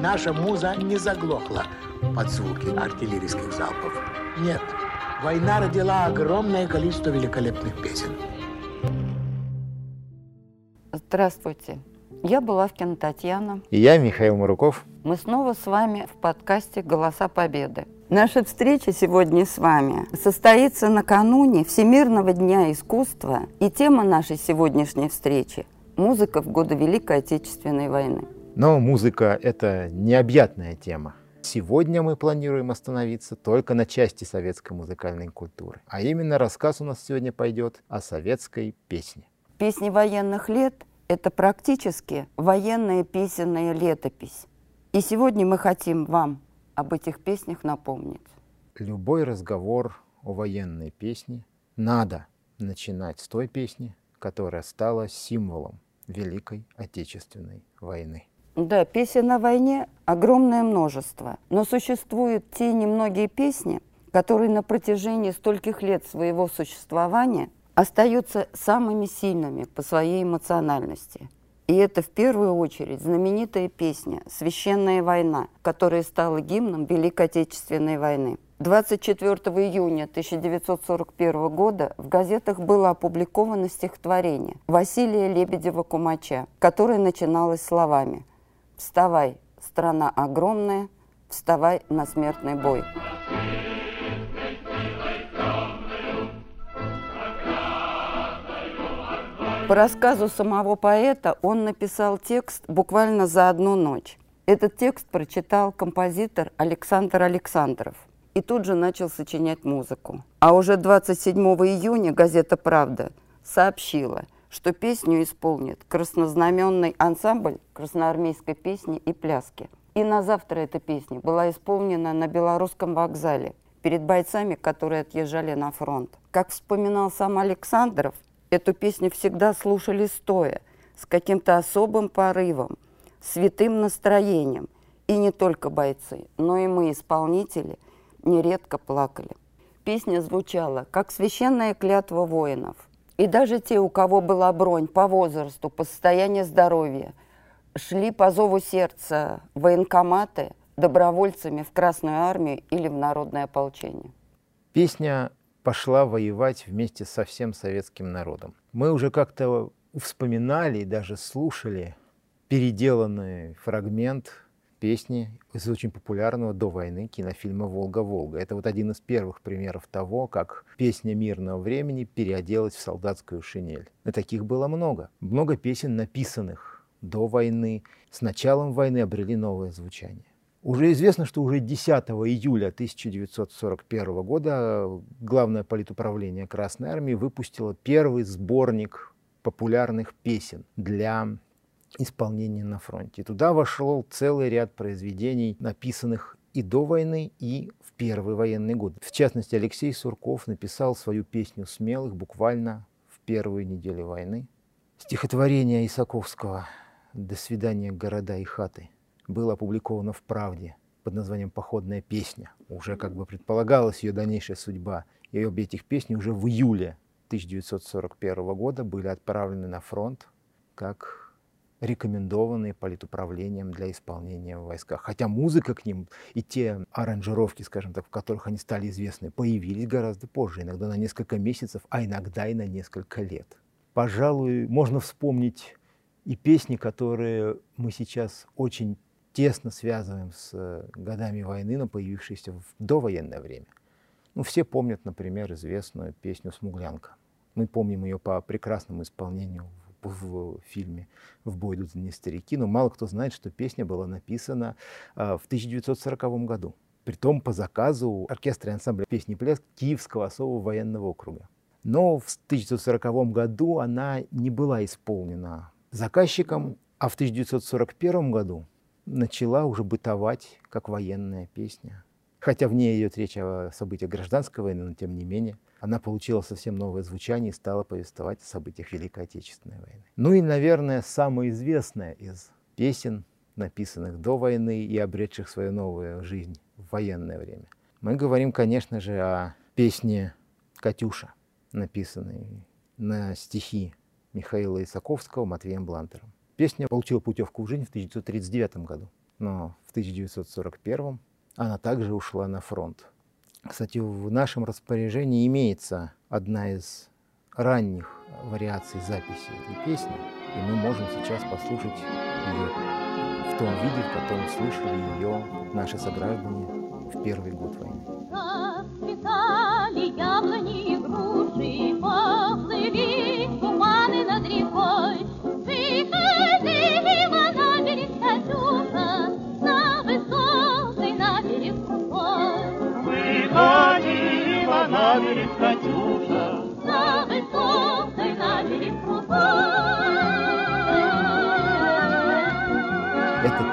наша муза не заглохла под звуки артиллерийских залпов. Нет, война родила огромное количество великолепных песен. Здравствуйте. Я Булавкина Татьяна. И я, Михаил Маруков. Мы снова с вами в подкасте «Голоса Победы». Наша встреча сегодня с вами состоится накануне Всемирного дня искусства, и тема нашей сегодняшней встречи – музыка в годы Великой Отечественной войны. Но музыка – это необъятная тема. Сегодня мы планируем остановиться только на части советской музыкальной культуры. А именно рассказ у нас сегодня пойдет о советской песне. Песни военных лет – это практически военная песенная летопись. И сегодня мы хотим вам об этих песнях напомнить. Любой разговор о военной песне надо начинать с той песни, которая стала символом Великой Отечественной войны. Да, песен о войне огромное множество, но существуют те немногие песни, которые на протяжении стольких лет своего существования остаются самыми сильными по своей эмоциональности. И это в первую очередь знаменитая песня «Священная война», которая стала гимном Великой Отечественной войны. 24 июня 1941 года в газетах было опубликовано стихотворение Василия Лебедева-Кумача, которое начиналось словами «Вставай, страна огромная, вставай на смертный бой». По рассказу самого поэта он написал текст буквально за одну ночь. Этот текст прочитал композитор Александр Александров и тут же начал сочинять музыку. А уже 27 июня газета «Правда» сообщила – что песню исполнит краснознаменный ансамбль красноармейской песни и пляски. И на завтра эта песня была исполнена на Белорусском вокзале перед бойцами, которые отъезжали на фронт. Как вспоминал сам Александров, эту песню всегда слушали стоя, с каким-то особым порывом, святым настроением. И не только бойцы, но и мы, исполнители, нередко плакали. Песня звучала, как священная клятва воинов – и даже те, у кого была бронь по возрасту, по состоянию здоровья, шли по зову сердца военкоматы добровольцами в Красную армию или в народное ополчение. Песня пошла воевать вместе со всем советским народом. Мы уже как-то вспоминали и даже слушали переделанный фрагмент песни из очень популярного до войны кинофильма «Волга-Волга». Это вот один из первых примеров того, как песня мирного времени переоделась в солдатскую шинель. И таких было много. Много песен, написанных до войны, с началом войны обрели новое звучание. Уже известно, что уже 10 июля 1941 года Главное политуправление Красной Армии выпустило первый сборник популярных песен для исполнения на фронте. И туда вошел целый ряд произведений, написанных и до войны, и в первый военный год. В частности, Алексей Сурков написал свою песню «Смелых» буквально в первую неделю войны. Стихотворение Исаковского «До свидания, города и хаты» было опубликовано в «Правде» под названием «Походная песня». Уже как бы предполагалась ее дальнейшая судьба. И обе этих песни уже в июле 1941 года были отправлены на фронт как рекомендованные политуправлением для исполнения в войсках. Хотя музыка к ним и те аранжировки, скажем так, в которых они стали известны, появились гораздо позже, иногда на несколько месяцев, а иногда и на несколько лет. Пожалуй, можно вспомнить и песни, которые мы сейчас очень тесно связываем с э, годами войны, но появившиеся в довоенное время. Ну, все помнят, например, известную песню «Смуглянка». Мы помним ее по прекрасному исполнению в фильме «В бой идут не старики», но мало кто знает, что песня была написана а, в 1940 году. Притом по заказу оркестра и ансамбля песни «Пляс» Киевского особого военного округа. Но в 1940 году она не была исполнена заказчиком, а в 1941 году начала уже бытовать как военная песня. Хотя в ней идет речь о событиях гражданской войны, но тем не менее она получила совсем новое звучание и стала повествовать о событиях Великой Отечественной войны. Ну и, наверное, самая известная из песен, написанных до войны и обретших свою новую жизнь в военное время. Мы говорим, конечно же, о песне «Катюша», написанной на стихи Михаила Исаковского Матвеем Блантером. Песня получила путевку в жизнь в 1939 году. но в 1941 она также ушла на фронт. Кстати, в нашем распоряжении имеется одна из ранних вариаций записи этой песни, и мы можем сейчас послушать ее в том виде, в котором слышали ее наши сограждане в первый год войны.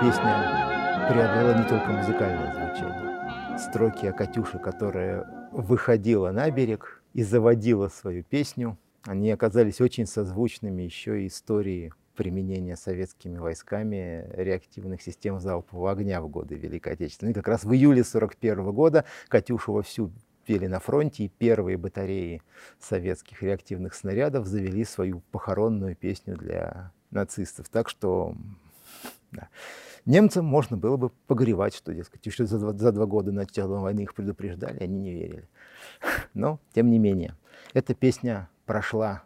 Песня приобрела не только музыкальное звучание. Строки о Катюше, которая выходила на берег и заводила свою песню, они оказались очень созвучными еще и истории применения советскими войсками реактивных систем залпового огня в годы Великой Отечественной. И как раз в июле 1941 года Катюшу вовсю пели на фронте, и первые батареи советских реактивных снарядов завели свою похоронную песню для нацистов. Так что да. Немцам можно было бы погревать, что, дескать, еще за два, за два года начала войны их предупреждали, они не верили. Но, тем не менее, эта песня прошла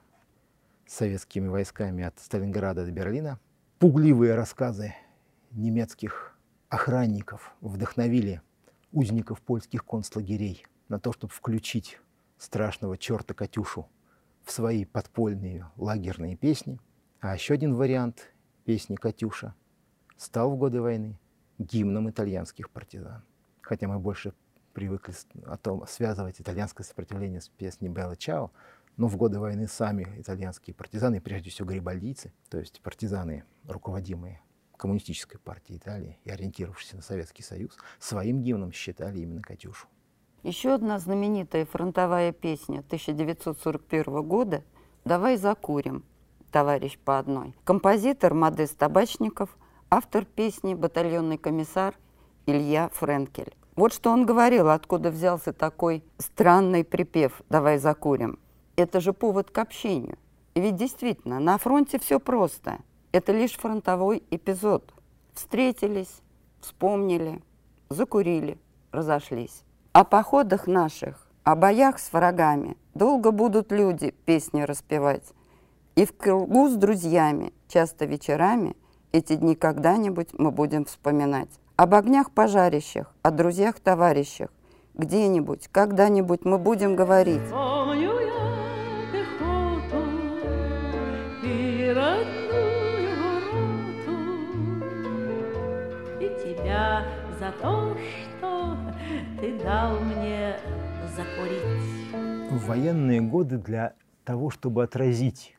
советскими войсками от Сталинграда до Берлина. Пугливые рассказы немецких охранников вдохновили узников польских концлагерей на то, чтобы включить страшного черта Катюшу в свои подпольные лагерные песни. А еще один вариант песни «Катюша» стал в годы войны гимном итальянских партизан. Хотя мы больше привыкли о том, связывать итальянское сопротивление с песней «Белла Чао», но в годы войны сами итальянские партизаны, прежде всего гарибальдийцы, то есть партизаны, руководимые коммунистической партией Италии и ориентировавшиеся на Советский Союз, своим гимном считали именно «Катюшу». Еще одна знаменитая фронтовая песня 1941 года «Давай закурим», товарищ по одной. Композитор Модест Табачников, автор песни батальонный комиссар Илья Френкель. Вот что он говорил, откуда взялся такой странный припев «Давай закурим». Это же повод к общению. И ведь действительно, на фронте все просто. Это лишь фронтовой эпизод. Встретились, вспомнили, закурили, разошлись. О походах наших, о боях с врагами долго будут люди песни распевать. И в кругу с друзьями, часто вечерами, эти дни когда-нибудь мы будем вспоминать. Об огнях пожарищах, о друзьях-товарищах, где-нибудь, когда-нибудь мы будем говорить. Помню я пехоту и родную роту, и тебя за то, что ты дал мне закурить. В военные годы для того, чтобы отразить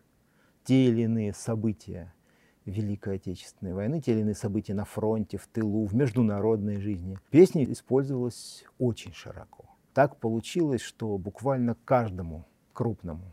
те или иные события Великой Отечественной войны, те или иные события на фронте, в тылу, в международной жизни, песня использовалась очень широко. Так получилось, что буквально каждому крупному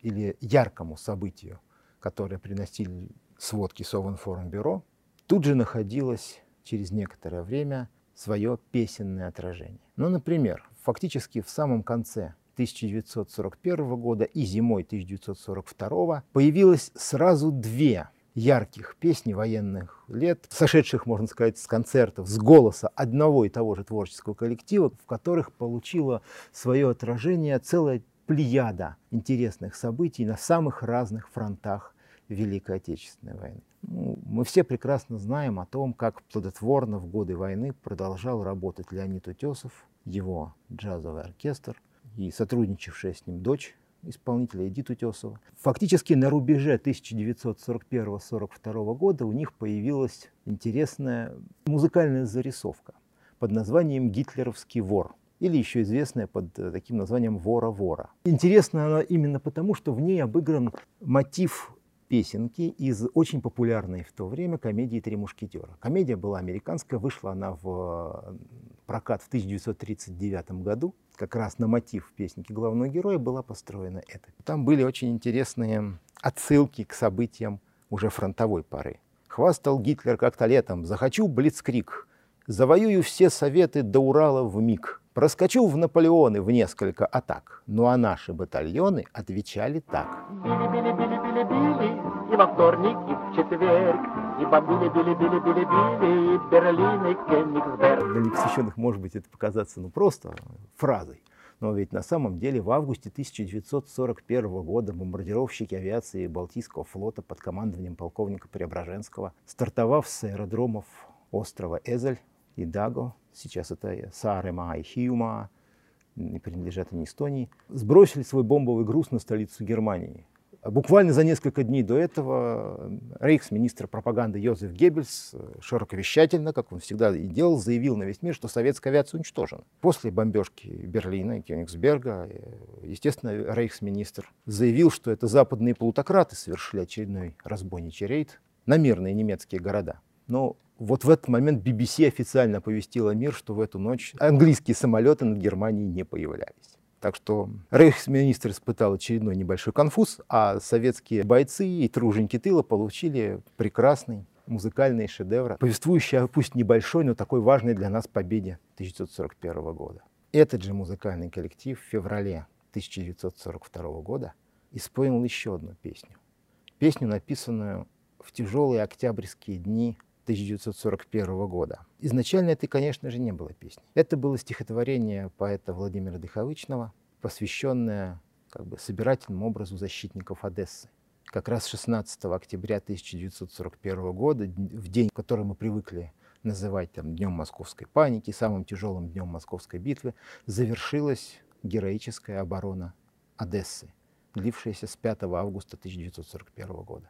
или яркому событию, которое приносили сводки Совинформбюро, тут же находилось через некоторое время свое песенное отражение. Ну, например, фактически в самом конце 1941 года и зимой 1942 появилось сразу две ярких песни военных лет, сошедших, можно сказать, с концертов, с голоса одного и того же творческого коллектива, в которых получила свое отражение целая плеяда интересных событий на самых разных фронтах Великой Отечественной войны. Ну, мы все прекрасно знаем о том, как плодотворно в годы войны продолжал работать Леонид Утесов, его джазовый оркестр и сотрудничавшая с ним дочь исполнителя Эдит Утесова. Фактически на рубеже 1941-1942 года у них появилась интересная музыкальная зарисовка под названием «Гитлеровский вор» или еще известная под таким названием «Вора-вора». Интересна она именно потому, что в ней обыгран мотив песенки из очень популярной в то время комедии «Три мушкетера». Комедия была американская, вышла она в прокат в 1939 году. Как раз на мотив песенки главного героя была построена эта. Там были очень интересные отсылки к событиям уже фронтовой поры. Хвастал Гитлер как-то летом «Захочу блицкрик, завоюю все советы до Урала в миг. Проскочу в Наполеоны в несколько атак, ну а наши батальоны отвечали так. Били-били-били-били, и во вторник, и в четверг, и бомбили, били, били, били, били, и Берлин, и Кенигсберг. Для непосвященных, может быть, это показаться ну, просто фразой. Но ведь на самом деле в августе 1941 года бомбардировщики авиации Балтийского флота под командованием полковника Преображенского, стартовав с аэродромов острова Эзель и Даго, сейчас это Саарема и Хиума, и принадлежат они Эстонии, сбросили свой бомбовый груз на столицу Германии. Буквально за несколько дней до этого рейхсминистр пропаганды Йозеф Геббельс э, широковещательно, как он всегда и делал, заявил на весь мир, что советская авиация уничтожена. После бомбежки Берлина и Кёнигсберга, э, естественно, рейхсминистр заявил, что это западные плутократы совершили очередной разбойничий рейд на мирные немецкие города. Но вот в этот момент BBC официально оповестила мир, что в эту ночь английские самолеты над Германией не появлялись. Так что рейхсминистр испытал очередной небольшой конфуз, а советские бойцы и труженики тыла получили прекрасный музыкальный шедевр, повествующий о пусть небольшой, но такой важной для нас победе 1941 года. Этот же музыкальный коллектив в феврале 1942 года исполнил еще одну песню. Песню, написанную в тяжелые октябрьские дни 1941 года. Изначально это, конечно же, не было песней. Это было стихотворение поэта Владимира Дыховычного, посвященное как бы, собирательному образу защитников Одессы. Как раз 16 октября 1941 года, в день, который мы привыкли называть там, Днем Московской паники, самым тяжелым днем Московской битвы, завершилась героическая оборона Одессы, длившаяся с 5 августа 1941 года.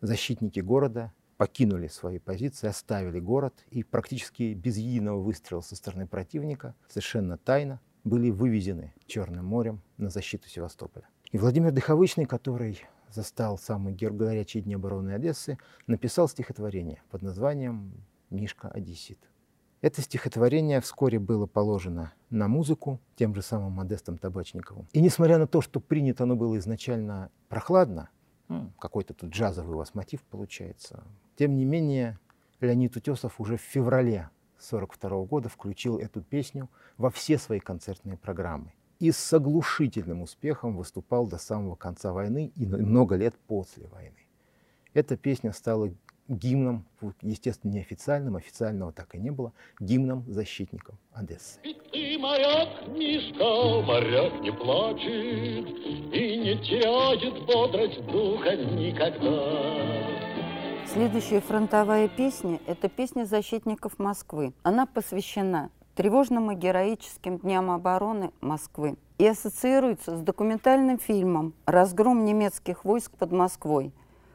Защитники города покинули свои позиции, оставили город и практически без единого выстрела со стороны противника, совершенно тайно, были вывезены Черным морем на защиту Севастополя. И Владимир Дыховычный, который застал самые горячие дни обороны Одессы, написал стихотворение под названием «Мишка Одессит». Это стихотворение вскоре было положено на музыку тем же самым Модестом Табачниковым. И несмотря на то, что принято оно было изначально прохладно, какой-то тут джазовый у вас мотив получается. Тем не менее, Леонид Утесов уже в феврале 1942 года включил эту песню во все свои концертные программы. И с оглушительным успехом выступал до самого конца войны и много лет после войны. Эта песня стала гимном, естественно, неофициальным, официального так и не было, гимном защитников Одессы. И моряк, Мишка, моряк не плачет и не теряет бодрость духа никогда. Следующая фронтовая песня – это песня защитников Москвы. Она посвящена тревожным и героическим дням обороны Москвы и ассоциируется с документальным фильмом «Разгром немецких войск под Москвой»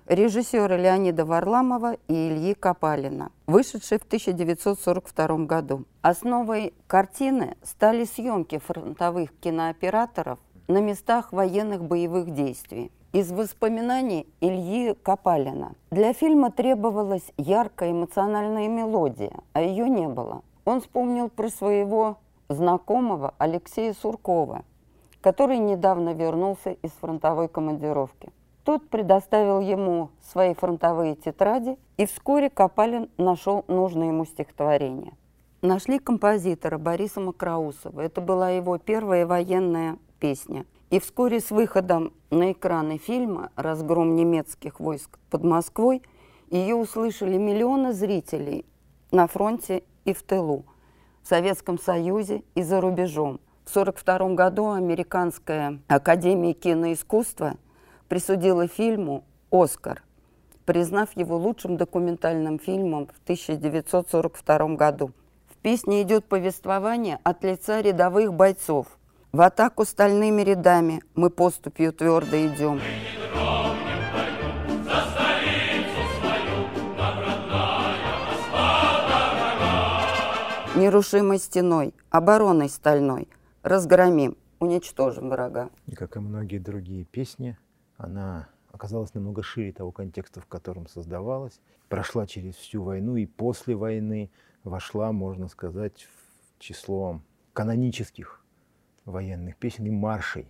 режиссера Леонида Варламова и Ильи Копалина, вышедшей в 1942 году. Основой картины стали съемки фронтовых кинооператоров на местах военных боевых действий. Из воспоминаний Ильи Копалина. Для фильма требовалась яркая эмоциональная мелодия, а ее не было. Он вспомнил про своего знакомого Алексея Суркова, который недавно вернулся из фронтовой командировки. Тот предоставил ему свои фронтовые тетради, и вскоре Копалин нашел нужное ему стихотворение. Нашли композитора Бориса Макроусова. Это была его первая военная песня. И вскоре с выходом на экраны фильма «Разгром немецких войск под Москвой» ее услышали миллионы зрителей на фронте и в тылу, в Советском Союзе и за рубежом. В 1942 году Американская академия киноискусства присудила фильму «Оскар», признав его лучшим документальным фильмом в 1942 году. В песне идет повествование от лица рядовых бойцов – в атаку стальными рядами мы поступью твердо идем. Нерушимой стеной, обороной стальной разгромим, уничтожим врага. И как и многие другие песни, она оказалась намного шире того контекста, в котором создавалась, прошла через всю войну и после войны вошла, можно сказать, в число канонических военных песен и маршей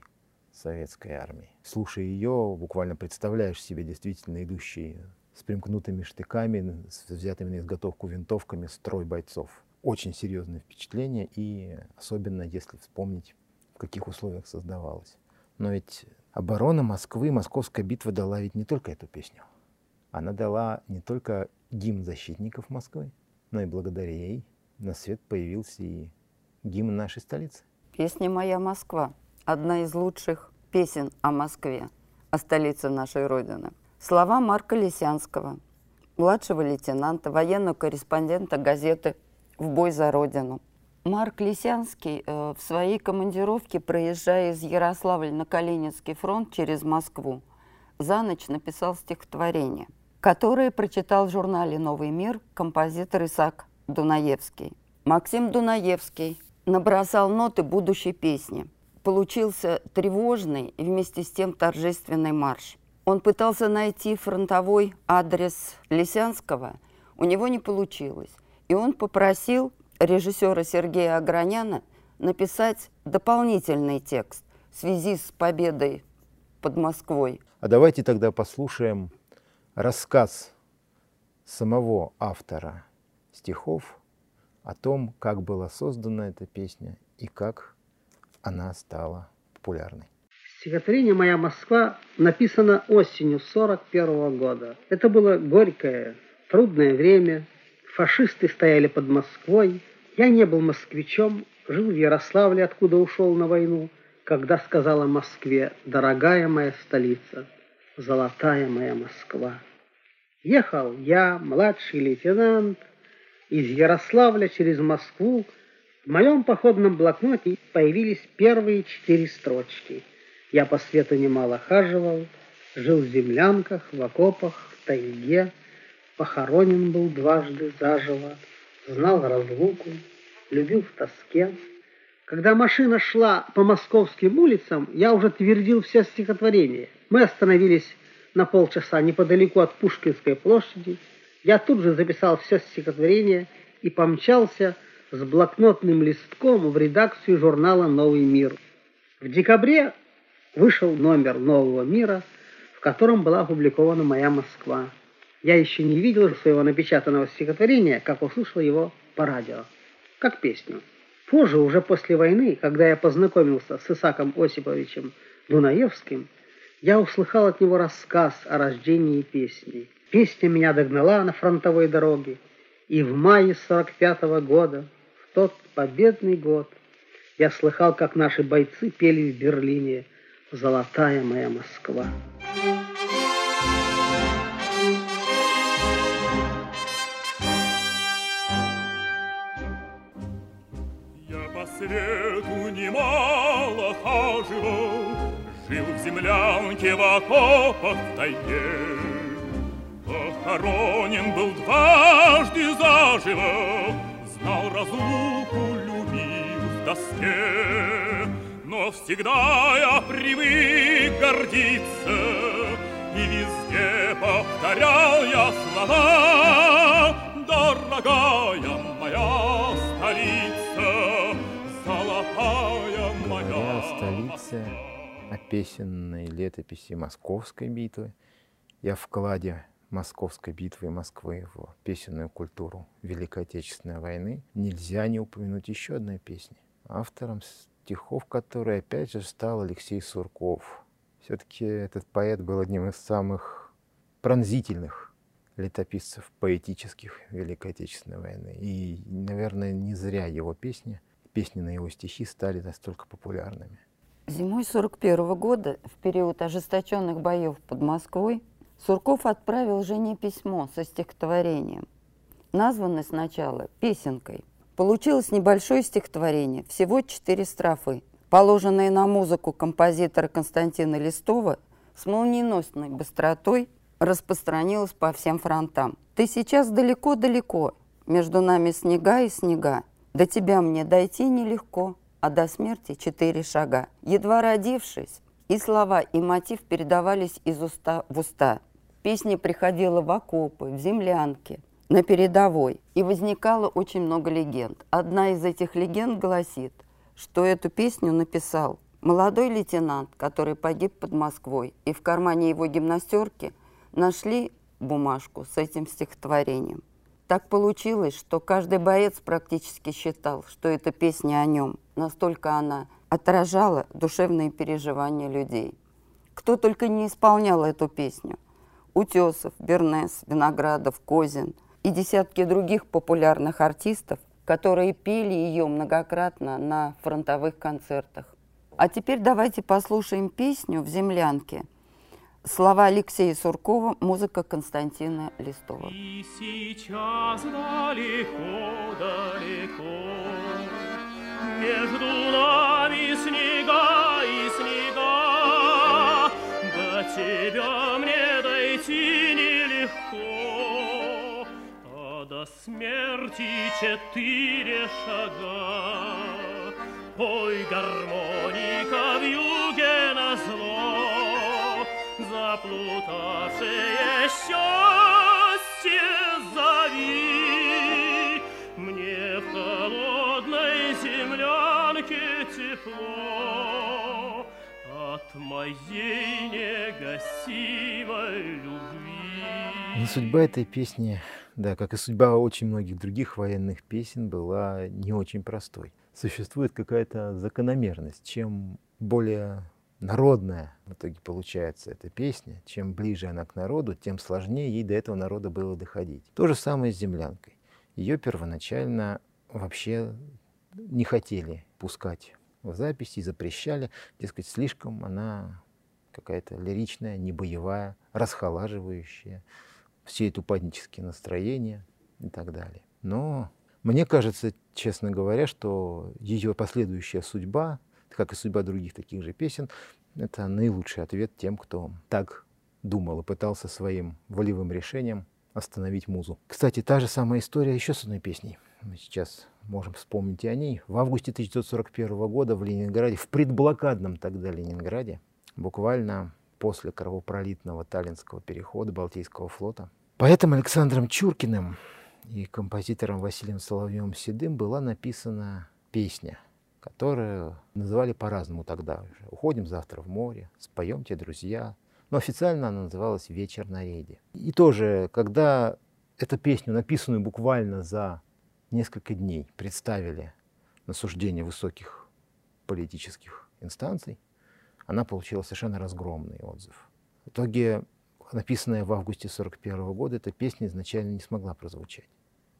советской армии. Слушая ее, буквально представляешь себе действительно идущий с примкнутыми штыками, с взятыми на изготовку винтовками строй бойцов. очень серьезное впечатление, и особенно если вспомнить, в каких условиях создавалось. Но ведь оборона Москвы, Московская битва дала ведь не только эту песню. Она дала не только гимн защитников Москвы, но и благодаря ей на свет появился и гимн нашей столицы. Песня «Моя Москва» – одна из лучших песен о Москве, о столице нашей Родины. Слова Марка Лисянского, младшего лейтенанта, военного корреспондента газеты «В бой за Родину». Марк Лисянский э, в своей командировке, проезжая из Ярославля на Калининский фронт через Москву, за ночь написал стихотворение, которое прочитал в журнале «Новый мир» композитор Исаак Дунаевский. Максим Дунаевский набросал ноты будущей песни. Получился тревожный и вместе с тем торжественный марш. Он пытался найти фронтовой адрес Лисянского, у него не получилось. И он попросил режиссера Сергея Аграняна написать дополнительный текст в связи с победой под Москвой. А давайте тогда послушаем рассказ самого автора стихов о том, как была создана эта песня и как она стала популярной. Стихотворение «Моя Москва» написано осенью 41 года. Это было горькое, трудное время. Фашисты стояли под Москвой. Я не был москвичом, жил в Ярославле, откуда ушел на войну, когда сказала Москве «Дорогая моя столица, золотая моя Москва». Ехал я, младший лейтенант, из Ярославля через Москву в моем походном блокноте появились первые четыре строчки. Я по свету немало хаживал, жил в землянках, в окопах, в тайге, похоронен был дважды заживо, знал разлуку, любил в тоске. Когда машина шла по московским улицам, я уже твердил все стихотворения. Мы остановились на полчаса неподалеку от Пушкинской площади – я тут же записал все стихотворение и помчался с блокнотным листком в редакцию журнала «Новый мир». В декабре вышел номер «Нового мира», в котором была опубликована «Моя Москва». Я еще не видел своего напечатанного стихотворения, как услышал его по радио, как песню. Позже, уже после войны, когда я познакомился с Исаком Осиповичем Дунаевским, я услыхал от него рассказ о рождении песни – Песня меня догнала на фронтовой дороге, и в мае сорок пятого года, в тот победный год, я слыхал, как наши бойцы пели в Берлине «Золотая моя Москва». Я по свету немало хаживал, Жил в землянке, в окопах, в тайге. Похоронен был дважды заживо, Знал разлуку, любил в тоске. Но всегда я привык гордиться, И везде повторял я слова, Дорогая моя столица, Золотая моя Моя столица о песенной летописи Московской битвы и о вкладе Московской битвы и Москвы в песенную культуру Великой Отечественной войны, нельзя не упомянуть еще одной песни, автором стихов которой опять же стал Алексей Сурков. Все-таки этот поэт был одним из самых пронзительных летописцев поэтических Великой Отечественной войны. И, наверное, не зря его песни, песни на его стихи стали настолько популярными. Зимой 41 года, в период ожесточенных боев под Москвой, Сурков отправил жене письмо со стихотворением, названное сначала «Песенкой». Получилось небольшое стихотворение, всего четыре строфы, положенные на музыку композитора Константина Листова с молниеносной быстротой распространилось по всем фронтам. «Ты сейчас далеко-далеко, между нами снега и снега. До тебя мне дойти нелегко, а до смерти четыре шага». Едва родившись, и слова, и мотив передавались из уста в уста – Песня приходила в окопы, в землянки, на передовой. И возникало очень много легенд. Одна из этих легенд гласит, что эту песню написал молодой лейтенант, который погиб под Москвой. И в кармане его гимнастерки нашли бумажку с этим стихотворением. Так получилось, что каждый боец практически считал, что эта песня о нем. Настолько она отражала душевные переживания людей. Кто только не исполнял эту песню. Утесов, Бернес, Виноградов, Козин и десятки других популярных артистов, которые пели ее многократно на фронтовых концертах. А теперь давайте послушаем песню «В землянке». Слова Алексея Суркова, музыка Константина Листова. И сейчас далеко, далеко. Между нами снега и снега. До тебя мне дойти нелегко. А до смерти четыре шага. Ой, гармоника в юге. на зло, Заплутавшее счастье зови. Мне в холодной землянке тепло От моей негасимой любви. Но судьба этой песни, да, как и судьба очень многих других военных песен, была не очень простой. Существует какая-то закономерность. Чем более народная в итоге получается эта песня, чем ближе она к народу, тем сложнее ей до этого народа было доходить. То же самое с «Землянкой». Ее первоначально вообще не хотели пускать в записи, запрещали. Дескать, слишком она какая-то лиричная, не боевая, расхолаживающая, все это упаднические настроения и так далее. Но мне кажется, честно говоря, что ее последующая судьба, как и судьба других таких же песен, это наилучший ответ тем, кто так думал и пытался своим волевым решением остановить музу. Кстати, та же самая история еще с одной песней. Мы сейчас можем вспомнить и о ней. В августе 1941 года в Ленинграде, в предблокадном тогда Ленинграде, буквально после кровопролитного Таллинского перехода Балтийского флота, поэтом Александром Чуркиным и композитором Василием Соловьевым Седым была написана песня, которую называли по-разному тогда уже. «Уходим завтра в море», «Споемте, друзья». Но официально она называлась «Вечер на рейде». И тоже, когда эту песню, написанную буквально за несколько дней, представили на суждение высоких политических инстанций, она получила совершенно разгромный отзыв. В итоге, написанная в августе 1941 года, эта песня изначально не смогла прозвучать.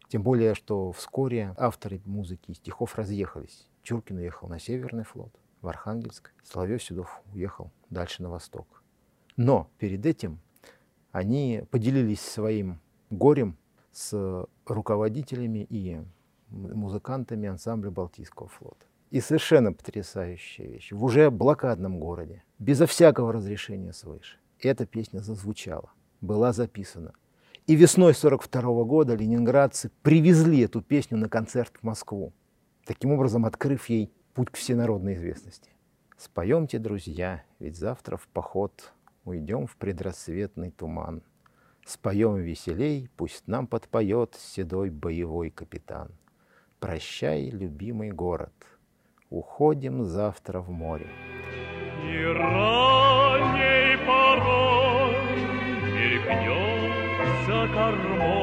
Тем более, что вскоре авторы музыки и стихов разъехались. Чуркин уехал на Северный флот, в Архангельск. Соловьев Седов уехал дальше на восток. Но перед этим они поделились своим горем с руководителями и музыкантами ансамбля Балтийского флота. И совершенно потрясающая вещь. В уже блокадном городе, безо всякого разрешения свыше, эта песня зазвучала, была записана. И весной 42 года ленинградцы привезли эту песню на концерт в Москву, таким образом открыв ей путь к всенародной известности. Споемте, друзья, ведь завтра в поход уйдем в предрассветный туман. Споем веселей, пусть нам подпоет седой боевой капитан. Прощай, любимый город, уходим завтра в море. И ранней порой мелькнет за кормой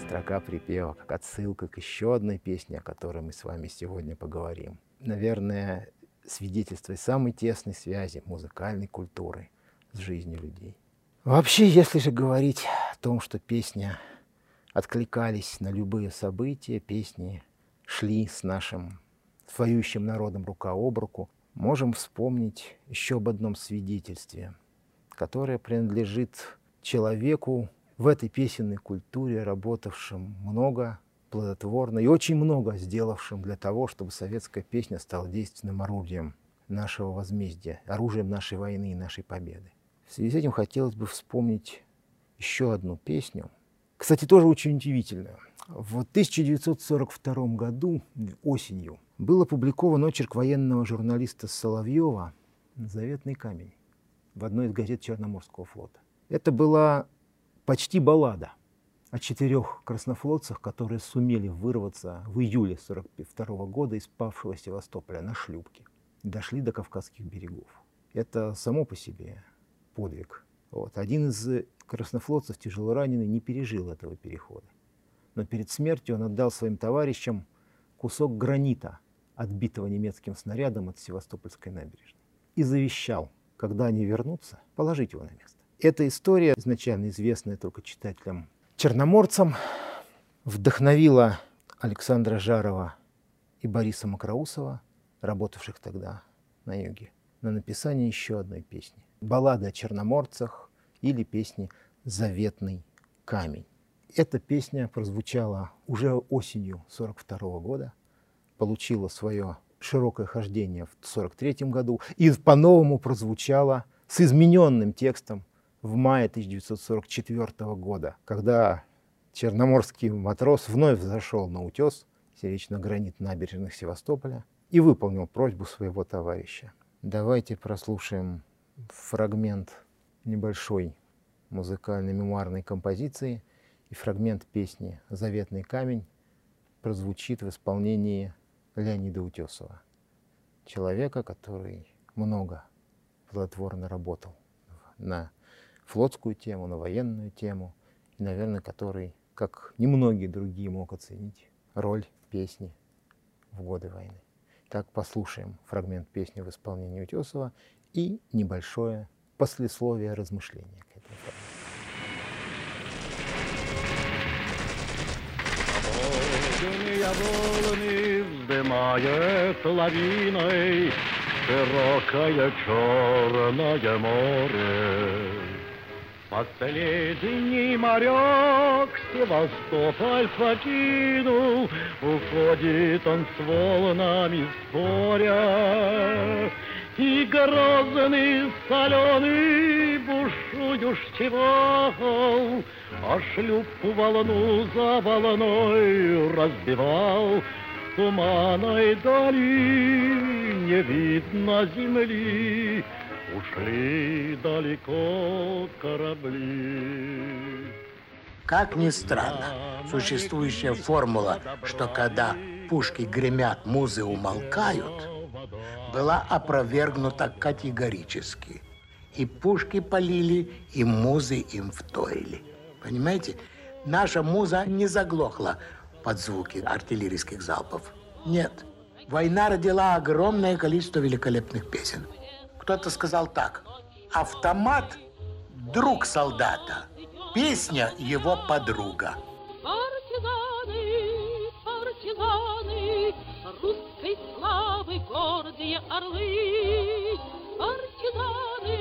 строка припева, как отсылка к еще одной песне, о которой мы с вами сегодня поговорим. Наверное, свидетельство самой тесной связи музыкальной культуры с жизнью людей. Вообще, если же говорить о том, что песни откликались на любые события, песни шли с нашим воюющим народом рука об руку, можем вспомнить еще об одном свидетельстве, которое принадлежит человеку в этой песенной культуре, работавшим много, плодотворно и очень много сделавшим для того, чтобы советская песня стала действенным орудием нашего возмездия, оружием нашей войны и нашей победы. В связи с этим хотелось бы вспомнить еще одну песню, кстати, тоже очень удивительную. В 1942 году, осенью, был опубликован очерк военного журналиста Соловьева «Заветный камень» в одной из газет Черноморского флота. Это была почти баллада о четырех краснофлотцах, которые сумели вырваться в июле 1942 года из павшего Севастополя на шлюпке и дошли до Кавказских берегов. Это само по себе подвиг. Вот. Один из краснофлотцев, тяжело раненый, не пережил этого перехода. Но перед смертью он отдал своим товарищам кусок гранита, отбитого немецким снарядом от Севастопольской набережной. И завещал, когда они вернутся, положить его на место. Эта история, изначально известная только читателям-черноморцам, вдохновила Александра Жарова и Бориса Макроусова, работавших тогда на юге, на написание еще одной песни. Баллады о черноморцах или песни «Заветный камень». Эта песня прозвучала уже осенью 1942 года, получила свое широкое хождение в 1943 году и по-новому прозвучала с измененным текстом в мае 1944 года, когда черноморский матрос вновь зашел на утес, серечно-гранит набережных Севастополя, и выполнил просьбу своего товарища. Давайте прослушаем фрагмент небольшой музыкальной мемуарной композиции и фрагмент песни «Заветный камень» прозвучит в исполнении Леонида Утесова, человека, который много плодотворно работал на флотскую тему, на военную тему, и, наверное, который, как немногие другие, мог оценить роль песни в годы войны. Так послушаем фрагмент песни в исполнении Утесова и небольшое послесловие размышления к этому фрагменту. Волны вздымает лавиной Широкое черное море. Последний моряк Севастополь покинул, Уходит он с волнами споря. И грозный соленый бушующего, А шлюпку волну за волной разбивал, Туманной дали не видно земли, Ушли далеко корабли. Как ни странно, существующая формула, что когда пушки гремят, музы умолкают, была опровергнута категорически. И пушки полили, и музы им вторили. Понимаете? Наша муза не заглохла под звуки артиллерийских залпов. Нет. Война родила огромное количество великолепных песен. Кто-то сказал так. Автомат – друг солдата. Песня – его подруга. Партизаны, партизаны, русской славы гордые орлы. Партизаны,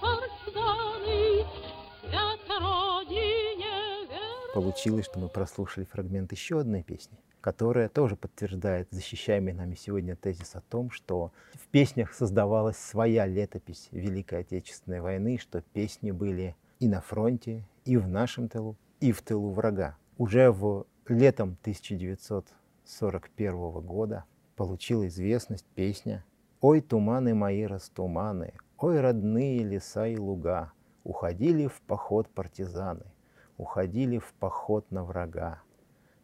партизаны, свято родине. Получилось, что мы прослушали фрагмент еще одной песни, которая тоже подтверждает защищаемый нами сегодня тезис о том, что в песнях создавалась своя летопись Великой Отечественной войны, что песни были и на фронте, и в нашем тылу, и в тылу врага. Уже в летом 1941 года получила известность песня «Ой, туманы мои растуманы, ой, родные леса и луга, уходили в поход партизаны, уходили в поход на врага».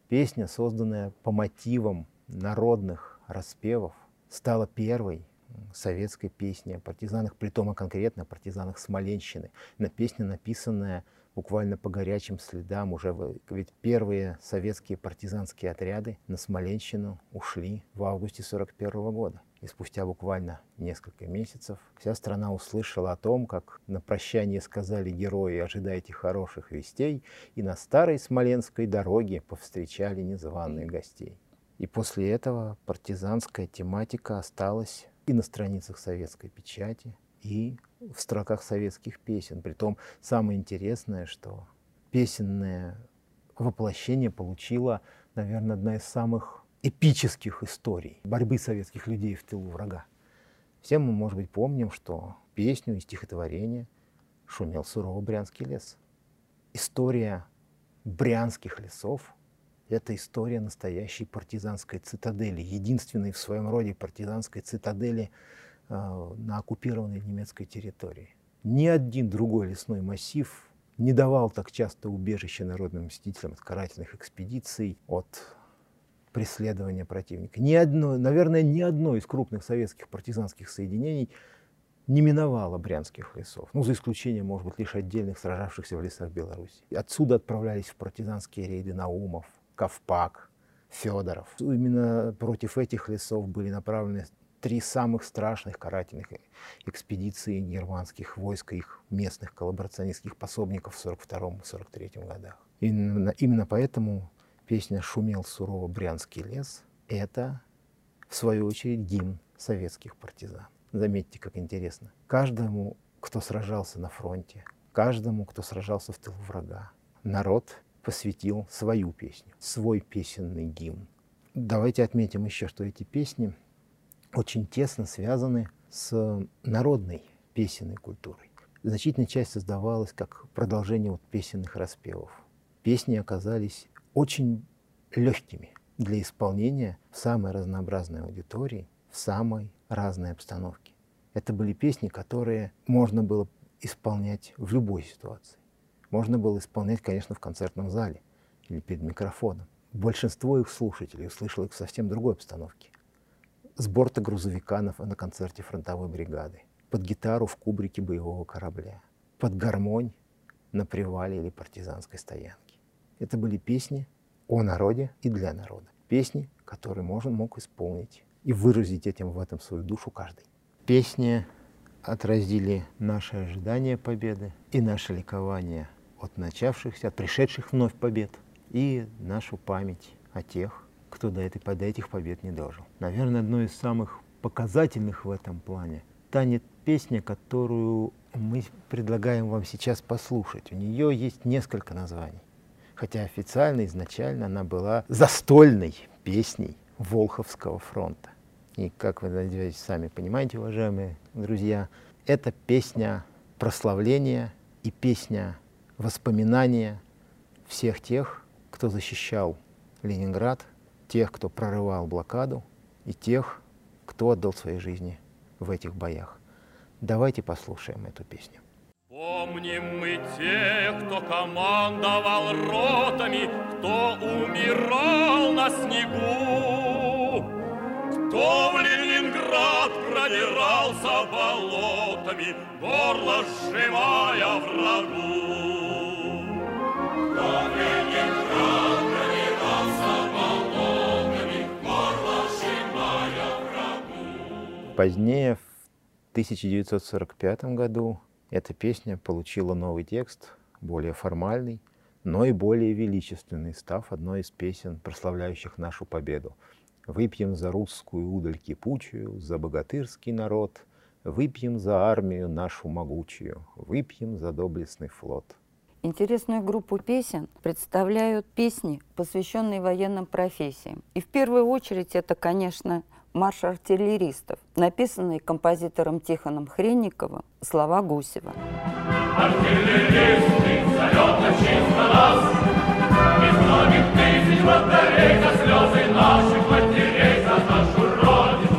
Песня, созданная по мотивам народных распевов, стала первой советской песней о партизанах, притом а конкретно о партизанах Смоленщины. На песня, написанная буквально по горячим следам, уже ведь первые советские партизанские отряды на Смоленщину ушли в августе 41 года. И спустя буквально несколько месяцев вся страна услышала о том, как на прощание сказали герои «Ожидайте хороших вестей», и на старой Смоленской дороге повстречали незваных гостей. И после этого партизанская тематика осталась и на страницах советской печати, и в строках советских песен. Притом самое интересное, что песенное воплощение получила, наверное, одна из самых эпических историй борьбы советских людей в тылу врага. Все мы, может быть, помним, что песню и стихотворение шумел суровый брянский лес. История брянских лесов – это история настоящей партизанской цитадели, единственной в своем роде партизанской цитадели э, на оккупированной немецкой территории. Ни один другой лесной массив не давал так часто убежища народным мстителям от карательных экспедиций, от преследования противника. Ни одно, наверное, ни одно из крупных советских партизанских соединений не миновала брянских лесов, ну, за исключением, может быть, лишь отдельных сражавшихся в лесах Беларуси. Отсюда отправлялись в партизанские рейды Наумов, Ковпак, Федоров. Именно против этих лесов были направлены три самых страшных карательных экспедиции германских войск и их местных коллаборационистских пособников в 1942-1943 годах. Именно, именно поэтому песня «Шумел сурово Брянский лес» — это, в свою очередь, гимн советских партизан. Заметьте, как интересно. Каждому, кто сражался на фронте, каждому, кто сражался в тылу врага, народ посвятил свою песню, свой песенный гимн. Давайте отметим еще, что эти песни очень тесно связаны с народной песенной культурой. Значительная часть создавалась как продолжение вот песенных распевов. Песни оказались очень легкими для исполнения в самой разнообразной аудитории, в самой разной обстановке. Это были песни, которые можно было исполнять в любой ситуации. Можно было исполнять, конечно, в концертном зале или перед микрофоном. Большинство их слушателей услышало их в совсем другой обстановке с борта грузовика на, на концерте фронтовой бригады, под гитару в кубрике боевого корабля, под гармонь на привале или партизанской стоянке. Это были песни о народе и для народа. Песни, которые можно мог исполнить и выразить этим в этом свою душу каждый. Песни отразили наши ожидания победы и наше ликование от начавшихся, от пришедших вновь побед и нашу память о тех, кто до, этой, до этих побед не дожил. Наверное, одно из самых показательных в этом плане станет песня, которую мы предлагаем вам сейчас послушать. У нее есть несколько названий. Хотя официально, изначально она была застольной песней Волховского фронта. И, как вы, надеюсь, сами понимаете, уважаемые друзья, это песня прославления и песня воспоминания всех тех, кто защищал Ленинград тех, кто прорывал блокаду, и тех, кто отдал свои жизни в этих боях. Давайте послушаем эту песню. Помним мы тех, кто командовал ротами, кто умирал на снегу, кто в Ленинград продирался болотами, горло сжимая врагу. Позднее, в 1945 году, эта песня получила новый текст, более формальный, но и более величественный, став одной из песен, прославляющих нашу победу. «Выпьем за русскую удаль кипучую, за богатырский народ, выпьем за армию нашу могучую, выпьем за доблестный флот». Интересную группу песен представляют песни, посвященные военным профессиям. И в первую очередь это, конечно, марш артиллеристов, написанный композитором Тихоном Хренниковым, слова Гусева. Артиллеристы, чисто нас, Из многих тысяч батарей за слезы наших матерей за нашу родину.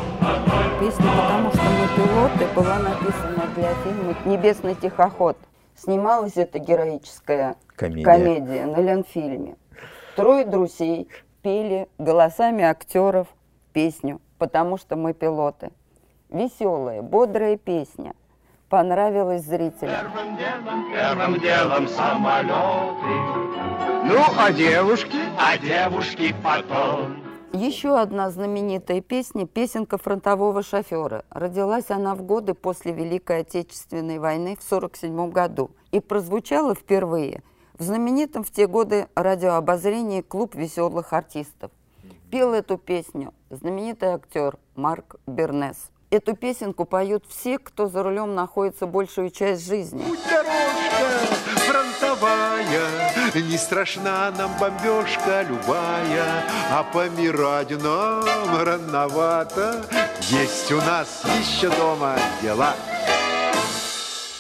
Песня «Потому что мы пилоты» была написана для фильма «Небесный тихоход». Снималась эта героическая комедия, комедия на Ленфильме. Трое друзей пели голосами актеров песню потому что мы пилоты. Веселая, бодрая песня. Понравилась зрителям. Первым делом, первым делом самолеты. Ну, а девушки? А девушки потом. Еще одна знаменитая песня – песенка фронтового шофера. Родилась она в годы после Великой Отечественной войны в 1947 году и прозвучала впервые в знаменитом в те годы радиообозрении «Клуб веселых артистов». Пел эту песню знаменитый актер Марк Бернес. Эту песенку поют все, кто за рулем находится большую часть жизни. Путь дорожка фронтовая, не страшна нам бомбежка любая, а помирать нам рановато. Есть у нас еще дома дела.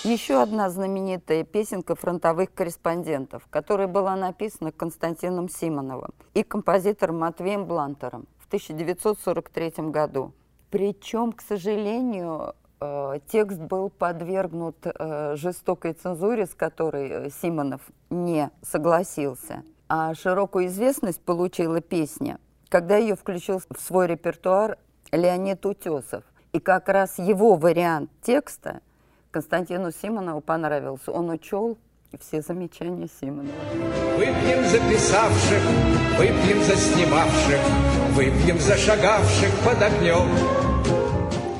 Еще одна знаменитая песенка фронтовых корреспондентов, которая была написана Константином Симоновым и композитором Матвеем Блантером в 1943 году. Причем, к сожалению, э, текст был подвергнут э, жестокой цензуре, с которой э, Симонов не согласился. А широкую известность получила песня, когда ее включил в свой репертуар Леонид Утесов – И как раз его вариант текста Константину Симонову понравился. Он учел все замечания Симонова. Выпьем за писавших, выпьем за снимавших, выпьем за шагавших под огнем.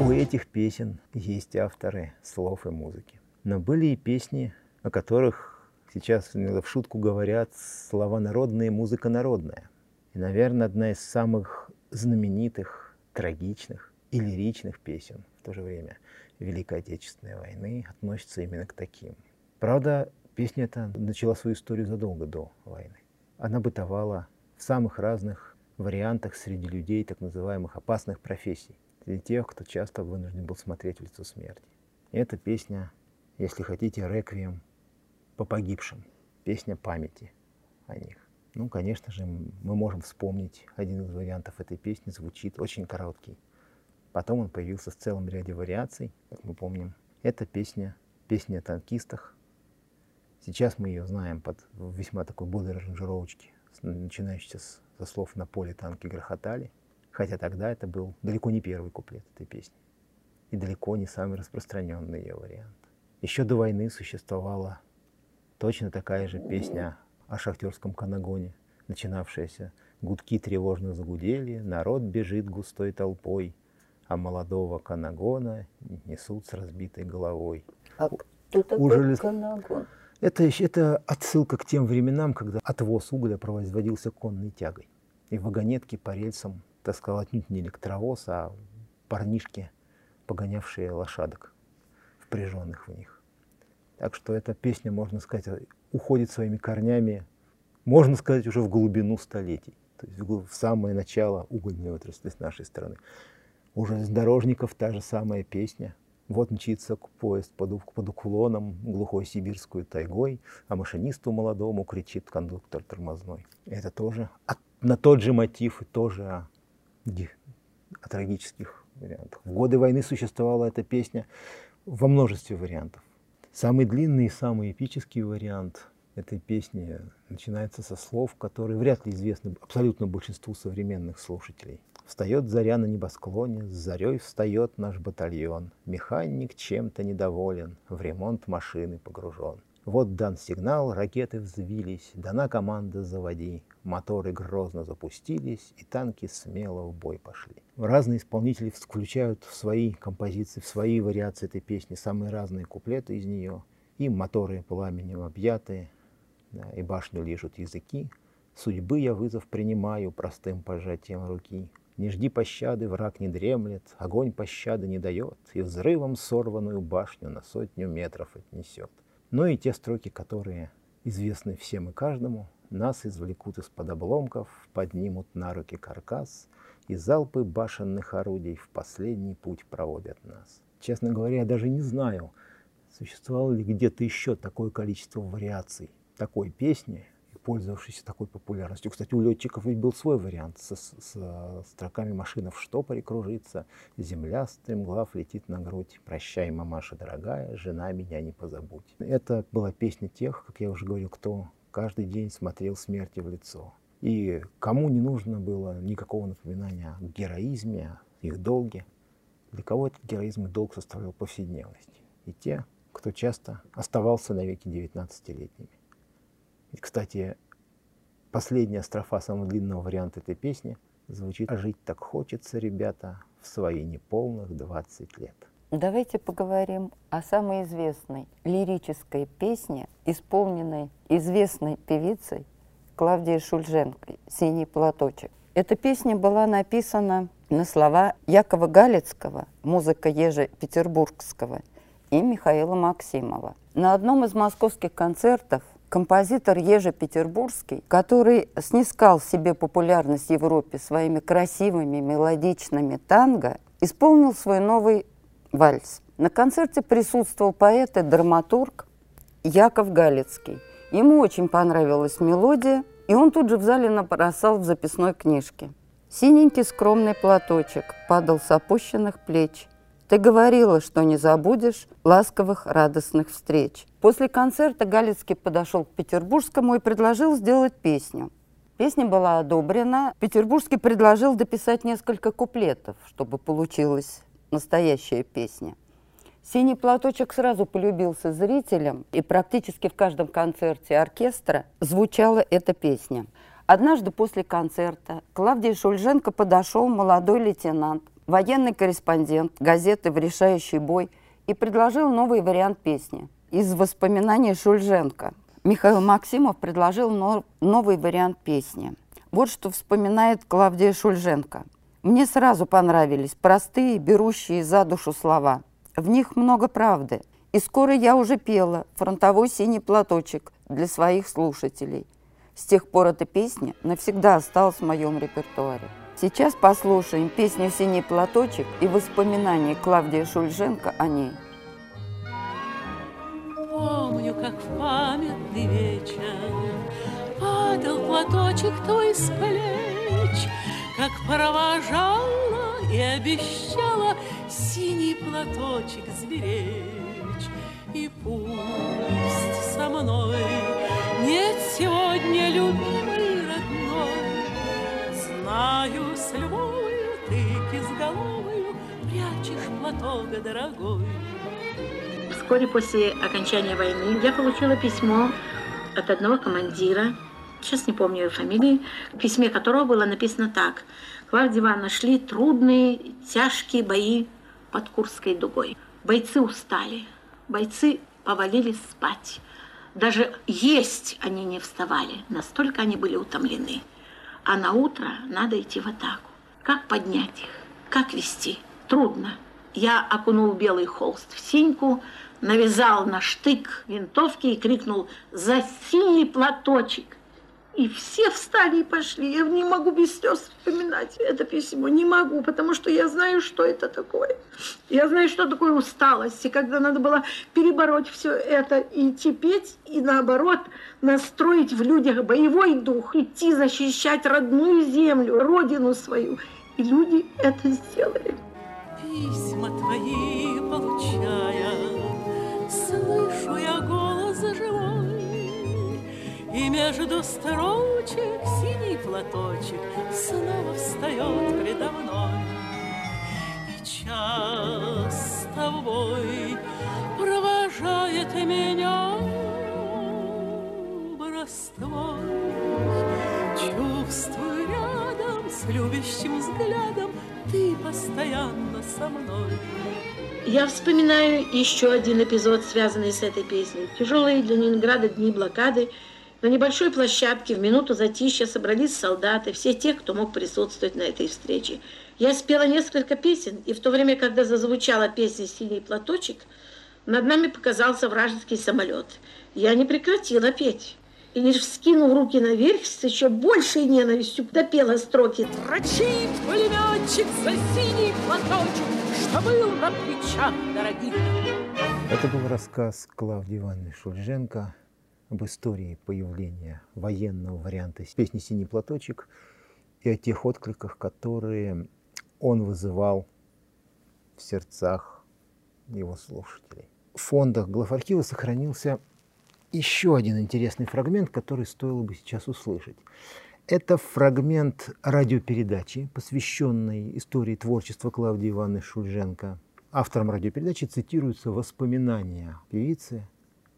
У этих песен есть авторы слов и музыки. Но были и песни, о которых сейчас в шутку говорят слова народные, музыка народная. И, наверное, одна из самых знаменитых, трагичных и лиричных песен в то же время Великой Отечественной войны относится именно к таким. Правда, песня эта начала свою историю задолго до войны. Она бытовала в самых разных вариантах среди людей так называемых опасных профессий, среди тех, кто часто вынужден был смотреть в лицо смерти. И эта песня, если хотите, реквием по погибшим, песня памяти о них. Ну, конечно же, мы можем вспомнить один из вариантов этой песни, звучит очень короткий. Потом он появился в целом ряде вариаций, как мы помним. Это песня, песня о танкистах. Сейчас мы ее знаем под весьма такой бодрой аранжировочки, начинающейся с, со слов «На поле танки грохотали», хотя тогда это был далеко не первый куплет этой песни и далеко не самый распространенный ее вариант. Еще до войны существовала точно такая же песня о шахтерском канагоне, начинавшаяся «Гудки тревожно загудели, народ бежит густой толпой, а молодого канагона несут с разбитой головой». А кто такой Уже ли- канагон? Это, это отсылка к тем временам, когда отвоз угля производился конной тягой. И вагонетки по рельсам таскал отнюдь не электровоз, а парнишки, погонявшие лошадок, впряженных в них. Так что эта песня, можно сказать, уходит своими корнями, можно сказать, уже в глубину столетий. То есть в самое начало угольной отрасли с нашей страны. У железнодорожников та же самая песня. Вот мчится поезд под, под уклоном глухой сибирскую тайгой, а машинисту молодому кричит кондуктор тормозной. Это тоже от- на тот же мотив и тоже о, о трагических вариантах. В годы войны существовала эта песня во множестве вариантов. Самый длинный и самый эпический вариант этой песни начинается со слов, которые вряд ли известны абсолютно большинству современных слушателей. Встает заря на небосклоне, с зарей встает наш батальон. Механик чем-то недоволен, в ремонт машины погружен. Вот дан сигнал, ракеты взвились, дана команда «Заводи». Моторы грозно запустились, и танки смело в бой пошли. Разные исполнители включают в свои композиции, в свои вариации этой песни самые разные куплеты из нее. И моторы пламенем объятые, да, и башню лижут языки. Судьбы я вызов принимаю простым пожатием руки. Не жди пощады, враг не дремлет, огонь пощады не дает, и взрывом сорванную башню на сотню метров отнесет. Ну и те строки, которые известны всем и каждому, нас извлекут из-под обломков, поднимут на руки каркас, и залпы башенных орудий в последний путь проводят нас. Честно говоря, я даже не знаю, существовало ли где-то еще такое количество вариаций такой песни, пользовавшейся такой популярностью. Кстати, у летчиков ведь был свой вариант со, с- строками «Машина в штопоре кружится», «Земля стремглав летит на грудь», «Прощай, мамаша дорогая, жена меня не позабудь». Это была песня тех, как я уже говорил, кто каждый день смотрел смерти в лицо. И кому не нужно было никакого напоминания о героизме, о их долге, для кого этот героизм и долг составлял повседневность. И те, кто часто оставался навеки 19-летними. Кстати, последняя строфа самого длинного варианта этой песни звучит «А жить так хочется, ребята, в свои неполных 20 лет». Давайте поговорим о самой известной лирической песне, исполненной известной певицей Клавдией Шульженко «Синий платочек». Эта песня была написана на слова Якова Галицкого, музыка Ежи Петербургского и Михаила Максимова. На одном из московских концертов композитор Ежи Петербургский, который снискал себе популярность в Европе своими красивыми мелодичными танго, исполнил свой новый вальс. На концерте присутствовал поэт и драматург Яков Галицкий. Ему очень понравилась мелодия, и он тут же в зале набросал в записной книжке. Синенький скромный платочек падал с опущенных плеч. Ты говорила, что не забудешь ласковых радостных встреч. После концерта Галицкий подошел к Петербургскому и предложил сделать песню. Песня была одобрена. Петербургский предложил дописать несколько куплетов, чтобы получилась настоящая песня. «Синий платочек» сразу полюбился зрителям, и практически в каждом концерте оркестра звучала эта песня. Однажды после концерта к Клавдии Шульженко подошел молодой лейтенант, военный корреспондент газеты «В решающий бой» и предложил новый вариант песни. Из воспоминаний Шульженко Михаил Максимов предложил новый вариант песни. Вот что вспоминает Клавдия Шульженко. «Мне сразу понравились простые, берущие за душу слова. В них много правды. И скоро я уже пела «Фронтовой синий платочек» для своих слушателей – с тех пор эта песня навсегда осталась в моем репертуаре. Сейчас послушаем песню «Синий платочек» и воспоминания Клавдии Шульженко о ней. Помню, как в памятный вечер Падал платочек твой с плеч, Как провожала и обещала Синий платочек сберечь. И пусть со мной нет сегодня любимый с любовью ты кизголовою Прячешь платок дорогой. Вскоре после окончания войны я получила письмо от одного командира, сейчас не помню его фамилии, в письме которого было написано так. Клавдия Ивановна, шли трудные, тяжкие бои под Курской дугой. Бойцы устали, бойцы повалились спать. Даже есть они не вставали, настолько они были утомлены. А на утро надо идти в атаку. Как поднять их? Как вести? Трудно. Я окунул белый холст в синьку, навязал на штык винтовки и крикнул «За синий платочек!» И все встали и пошли. Я не могу без слез вспоминать это письмо. Не могу, потому что я знаю, что это такое. Я знаю, что такое усталость. И когда надо было перебороть все это, и идти петь, и наоборот, настроить в людях боевой дух, идти защищать родную землю, родину свою. И люди это сделали. Письма твои получая, слышу я голос живой. И между строчек синий платочек Снова встает предо мной. И час с тобой провожает меня образ Чувствую рядом с любящим взглядом Ты постоянно со мной. Я вспоминаю еще один эпизод, связанный с этой песней. Тяжелые для Ленинграда дни блокады – на небольшой площадке в минуту затишья собрались солдаты, все те, кто мог присутствовать на этой встрече. Я спела несколько песен, и в то время, когда зазвучала песня «Синий платочек», над нами показался вражеский самолет. Я не прекратила петь. И лишь вскинув руки наверх, с еще большей ненавистью допела строки. Трочит пулеметчик за синий платочек, что был на плечах дорогих. Это был рассказ Клавдии Ивановны Шульженко об истории появления военного варианта песни «Синий платочек» и о тех откликах, которые он вызывал в сердцах его слушателей. В фондах Главархива сохранился еще один интересный фрагмент, который стоило бы сейчас услышать. Это фрагмент радиопередачи, посвященной истории творчества Клавдии Ивановны Шульженко. Автором радиопередачи цитируются воспоминания певицы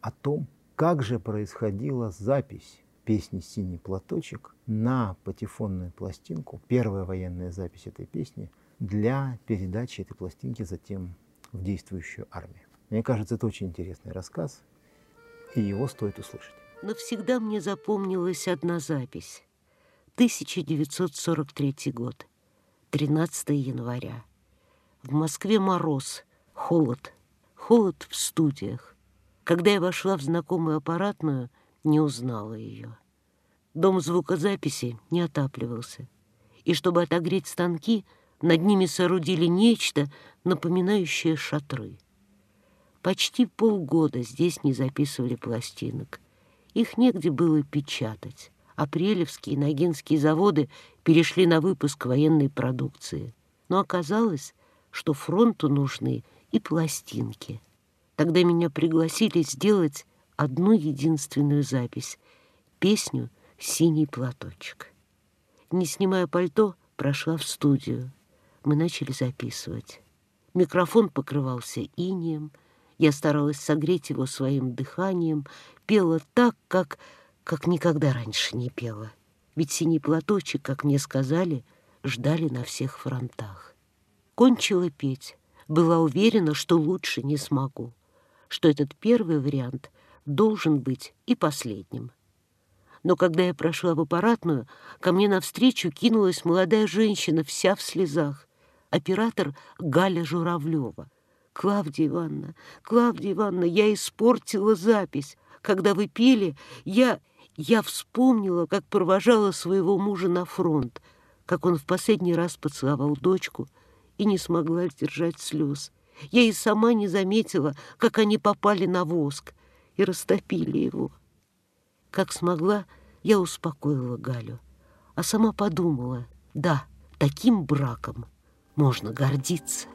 о том, как же происходила запись песни «Синий платочек» на патефонную пластинку, первая военная запись этой песни, для передачи этой пластинки затем в действующую армию. Мне кажется, это очень интересный рассказ, и его стоит услышать. Навсегда мне запомнилась одна запись. 1943 год, 13 января. В Москве мороз, холод, холод в студиях. Когда я вошла в знакомую аппаратную, не узнала ее. Дом звукозаписи не отапливался. И чтобы отогреть станки, над ними соорудили нечто, напоминающее шатры. Почти полгода здесь не записывали пластинок. Их негде было печатать. Апрелевские и Ногинские заводы перешли на выпуск военной продукции. Но оказалось, что фронту нужны и пластинки — Тогда меня пригласили сделать одну единственную запись — песню «Синий платочек». Не снимая пальто, прошла в студию. Мы начали записывать. Микрофон покрывался инием. Я старалась согреть его своим дыханием, пела так, как, как никогда раньше не пела. Ведь синий платочек, как мне сказали, ждали на всех фронтах. Кончила петь, была уверена, что лучше не смогу, что этот первый вариант должен быть и последним. Но когда я прошла в аппаратную, ко мне навстречу кинулась молодая женщина, вся в слезах оператор Галя Журавлева. «Клавдия Ивановна, Клавдия Ивановна, я испортила запись. Когда вы пели, я, я вспомнила, как провожала своего мужа на фронт, как он в последний раз поцеловал дочку и не смогла сдержать слез. Я и сама не заметила, как они попали на воск и растопили его. Как смогла, я успокоила Галю, а сама подумала, да, таким браком можно гордиться.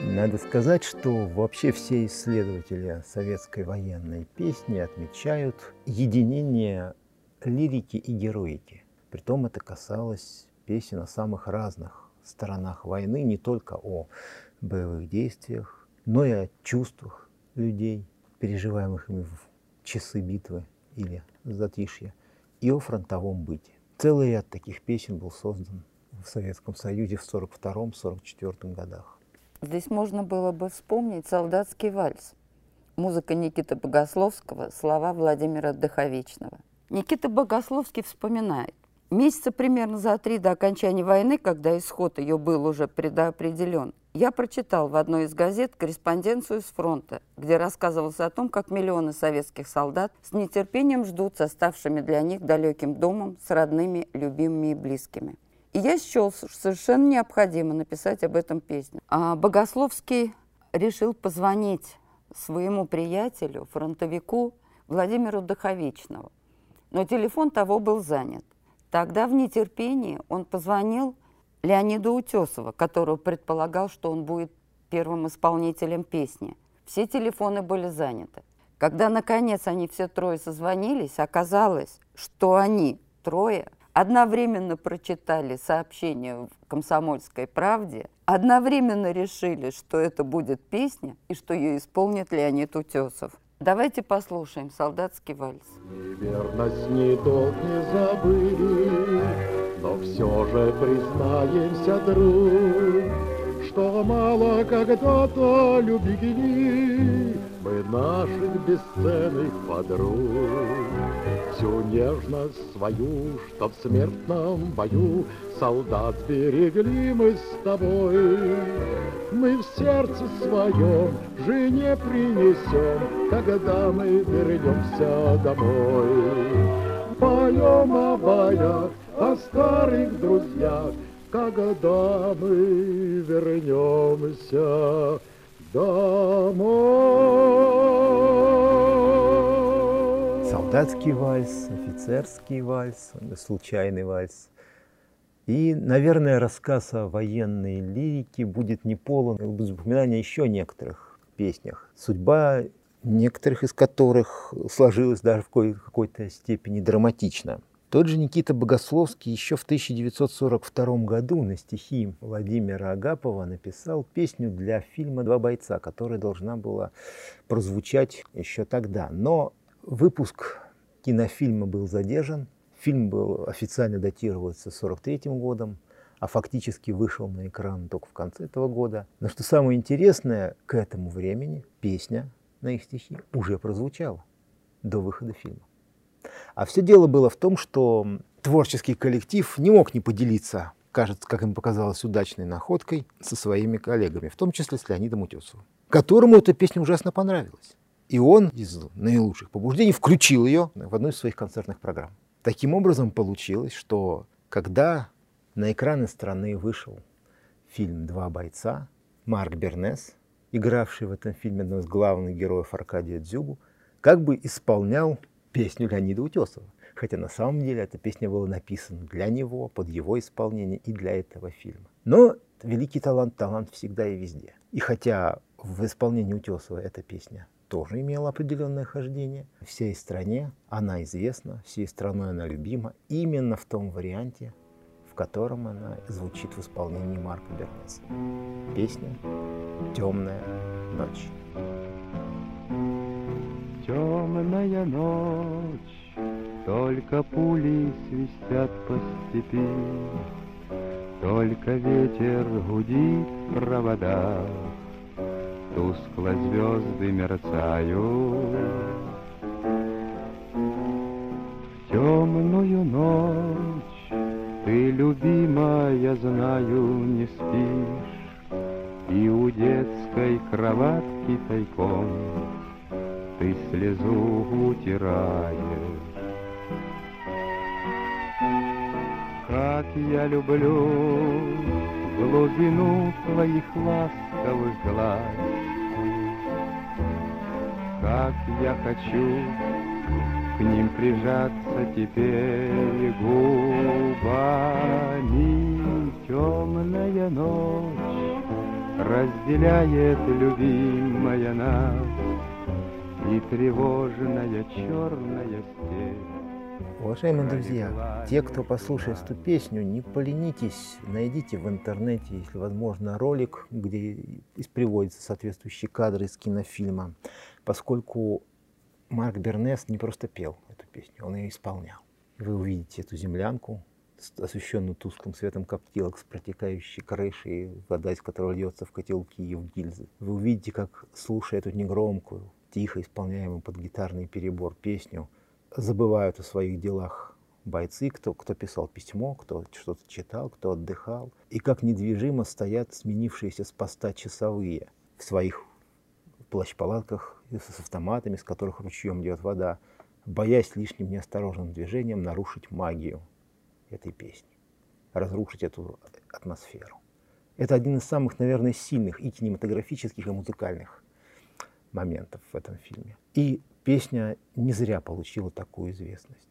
Надо сказать, что вообще все исследователи советской военной песни отмечают единение лирики и героики. Притом это касалось песен о самых разных сторонах войны, не только о боевых действиях, но и о чувствах людей, переживаемых ими в часы битвы или затишья, и о фронтовом быте. Целый ряд таких песен был создан в Советском Союзе в 1942-1944 годах. Здесь можно было бы вспомнить «Солдатский вальс», музыка Никиты Богословского, слова Владимира Дыховечного. Никита Богословский вспоминает, Месяца примерно за три до окончания войны, когда исход ее был уже предопределен, я прочитал в одной из газет корреспонденцию с фронта, где рассказывалось о том, как миллионы советских солдат с нетерпением ждут с оставшими для них далеким домом, с родными, любимыми и близкими. И я счел совершенно необходимо написать об этом песню. А Богословский решил позвонить своему приятелю, фронтовику Владимиру Доховичному. Но телефон того был занят. Тогда в нетерпении он позвонил Леониду Утесова, которого предполагал, что он будет первым исполнителем песни. Все телефоны были заняты. Когда, наконец, они все трое созвонились, оказалось, что они, трое, одновременно прочитали сообщение в «Комсомольской правде», одновременно решили, что это будет песня и что ее исполнит Леонид Утесов. Давайте послушаем «Солдатский вальс». Неверность ни долг не забыли, но все же признаемся, друг, что мало когда-то любили мы наших бесценных подруг. Всю нежность свою, что в смертном бою солдат берегли мы с тобой. Мы в сердце своем жене принесем, когда мы вернемся домой. Поем о боях, о старых друзьях, когда мы вернемся домой. Солдатский вальс, офицерский вальс, случайный вальс. И, наверное, рассказ о военной лирике будет не полон упоминания еще некоторых песнях. Судьба некоторых из которых сложилась даже в какой-то степени драматично. Тот же Никита Богословский еще в 1942 году на стихи Владимира Агапова написал песню для фильма «Два бойца», которая должна была прозвучать еще тогда. Но выпуск кинофильма был задержан, фильм был официально датировался 1943 годом, а фактически вышел на экран только в конце этого года. Но что самое интересное, к этому времени песня на их стихи уже прозвучала до выхода фильма. А все дело было в том, что творческий коллектив не мог не поделиться, кажется, как им показалось, удачной находкой со своими коллегами, в том числе с Леонидом Утесовым, которому эта песня ужасно понравилась. И он из наилучших побуждений включил ее в одну из своих концертных программ. Таким образом получилось, что когда на экраны страны вышел фильм «Два бойца», Марк Бернес, игравший в этом фильме одного из главных героев Аркадия Дзюбу, как бы исполнял песню Леонида Утесова. Хотя на самом деле эта песня была написана для него, под его исполнение и для этого фильма. Но великий талант, талант всегда и везде. И хотя в исполнении Утесова эта песня тоже имела определенное хождение, всей стране она известна, всей страной она любима именно в том варианте, в котором она звучит в исполнении Марка Бернеса. Песня «Темная ночь». Темная ночь, только пули свистят по степи, Только ветер гудит в проводах, Тускло звезды мерцают. В темную ночь ты, любимая, знаю, не спишь, И у детской кроватки тайком ты слезу утираешь. Как я люблю глубину твоих ласковых глаз, Как я хочу к ним прижаться теперь губами. Темная ночь разделяет любимая нас, И тревожная черная степь. Уважаемые друзья, те, кто послушает эту песню, не поленитесь, найдите в интернете, если возможно, ролик, где приводятся соответствующие кадры из кинофильма, поскольку Марк Бернес не просто пел эту песню, он ее исполнял. Вы увидите эту землянку, освещенную тусклым светом коптилок с протекающей крышей, вода из которой льется в котелки и в гильзы. Вы увидите, как, слушая эту негромкую, тихо исполняемую под гитарный перебор песню, забывают о своих делах бойцы, кто, кто писал письмо, кто что-то читал, кто отдыхал, и как недвижимо стоят сменившиеся с поста часовые в своих плащ-палатках с автоматами, с которых ручьем идет вода, боясь лишним неосторожным движением нарушить магию этой песни, разрушить эту атмосферу. Это один из самых, наверное, сильных и кинематографических, и музыкальных моментов в этом фильме. И песня не зря получила такую известность,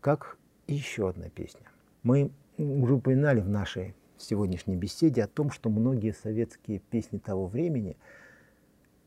как и еще одна песня. Мы уже упоминали в нашей сегодняшней беседе о том, что многие советские песни того времени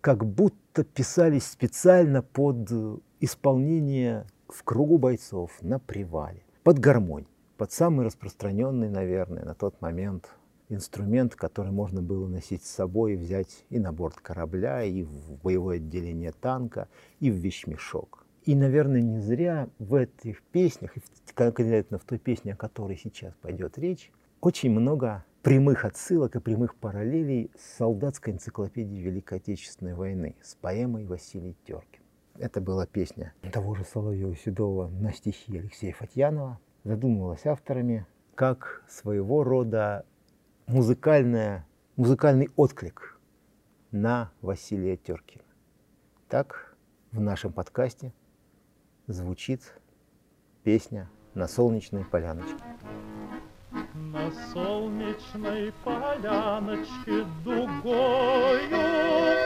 как будто писались специально под исполнение в кругу бойцов на привале, под гармонь, под самый распространенный, наверное, на тот момент инструмент, который можно было носить с собой взять и на борт корабля, и в боевое отделение танка, и в вещмешок. И, наверное, не зря в этих песнях, и конкретно в той песне, о которой сейчас пойдет речь, очень много прямых отсылок и прямых параллелей с солдатской энциклопедией Великой Отечественной войны, с поэмой Василий Теркин. Это была песня того же Соловьева Седова на стихи Алексея Фатьянова. Задумывалась авторами как своего рода музыкальная, музыкальный отклик на Василия Теркина. Так в нашем подкасте звучит песня «На солнечной поляночке». На солнечной поляночке дугою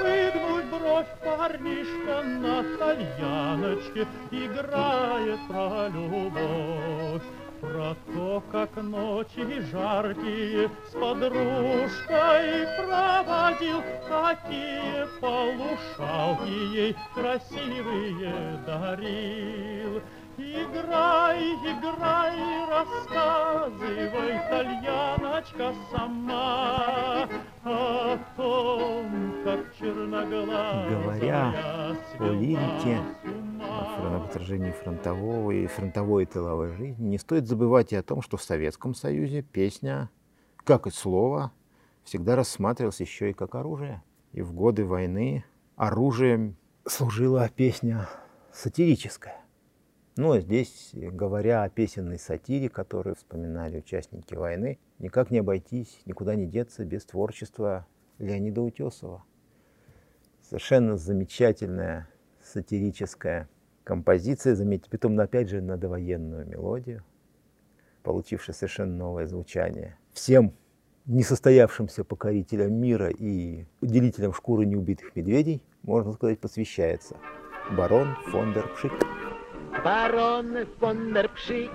Выгнуть бровь парнишка на тальяночке Играет про любовь. Про то, как ночи жаркие с подружкой проводил, Какие полушалки ей красивые дарил. Играй, играй, рассказывай, тальяночка сама О том, как черноглазая Говоря о лирике, в отражении фронтового и фронтовой и тыловой жизни, не стоит забывать и о том, что в Советском Союзе песня, как и слово, всегда рассматривалась еще и как оружие. И в годы войны оружием служила песня сатирическая. Ну, а здесь, говоря о песенной сатире, которую вспоминали участники войны, никак не обойтись, никуда не деться без творчества Леонида Утесова. Совершенно замечательная сатирическая композиция, заметьте, потом опять же на довоенную мелодию, получившая совершенно новое звучание. Всем несостоявшимся покорителям мира и делителям шкуры неубитых медведей, можно сказать, посвящается барон фон дер Пшик. Барон фон дер Пшик,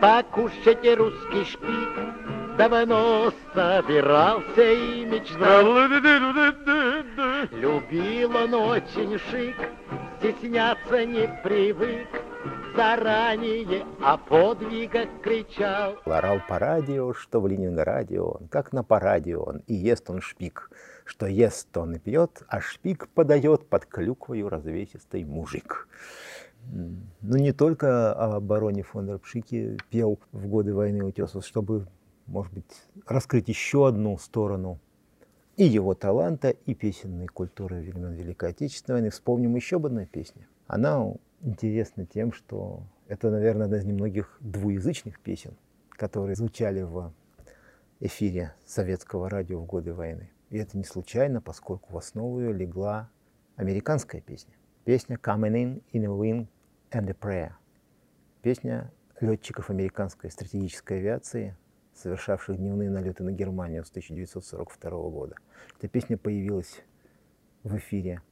покушайте русский шпик, давно собирался и мечтал. Любил он очень шик, стесняться не привык, заранее о подвигах кричал. Орал по радио, что в Ленинграде он, как на параде он, и ест он шпик, что ест он и пьет, а шпик подает под клюквою развесистый мужик. Ну, не только о бароне фон Рапшике пел в годы войны утесов, чтобы, может быть, раскрыть еще одну сторону и его таланта, и песенной культуры времен Великой Отечественной войны. Вспомним еще об одной песне. Она интересна тем, что это, наверное, одна из немногих двуязычных песен, которые звучали в эфире советского радио в годы войны. И это не случайно, поскольку в основу ее легла американская песня. Песня «Coming in in a wind and a prayer». Песня летчиков американской стратегической авиации, совершавших дневные налеты на Германию с 1942 года. Эта песня появилась в эфире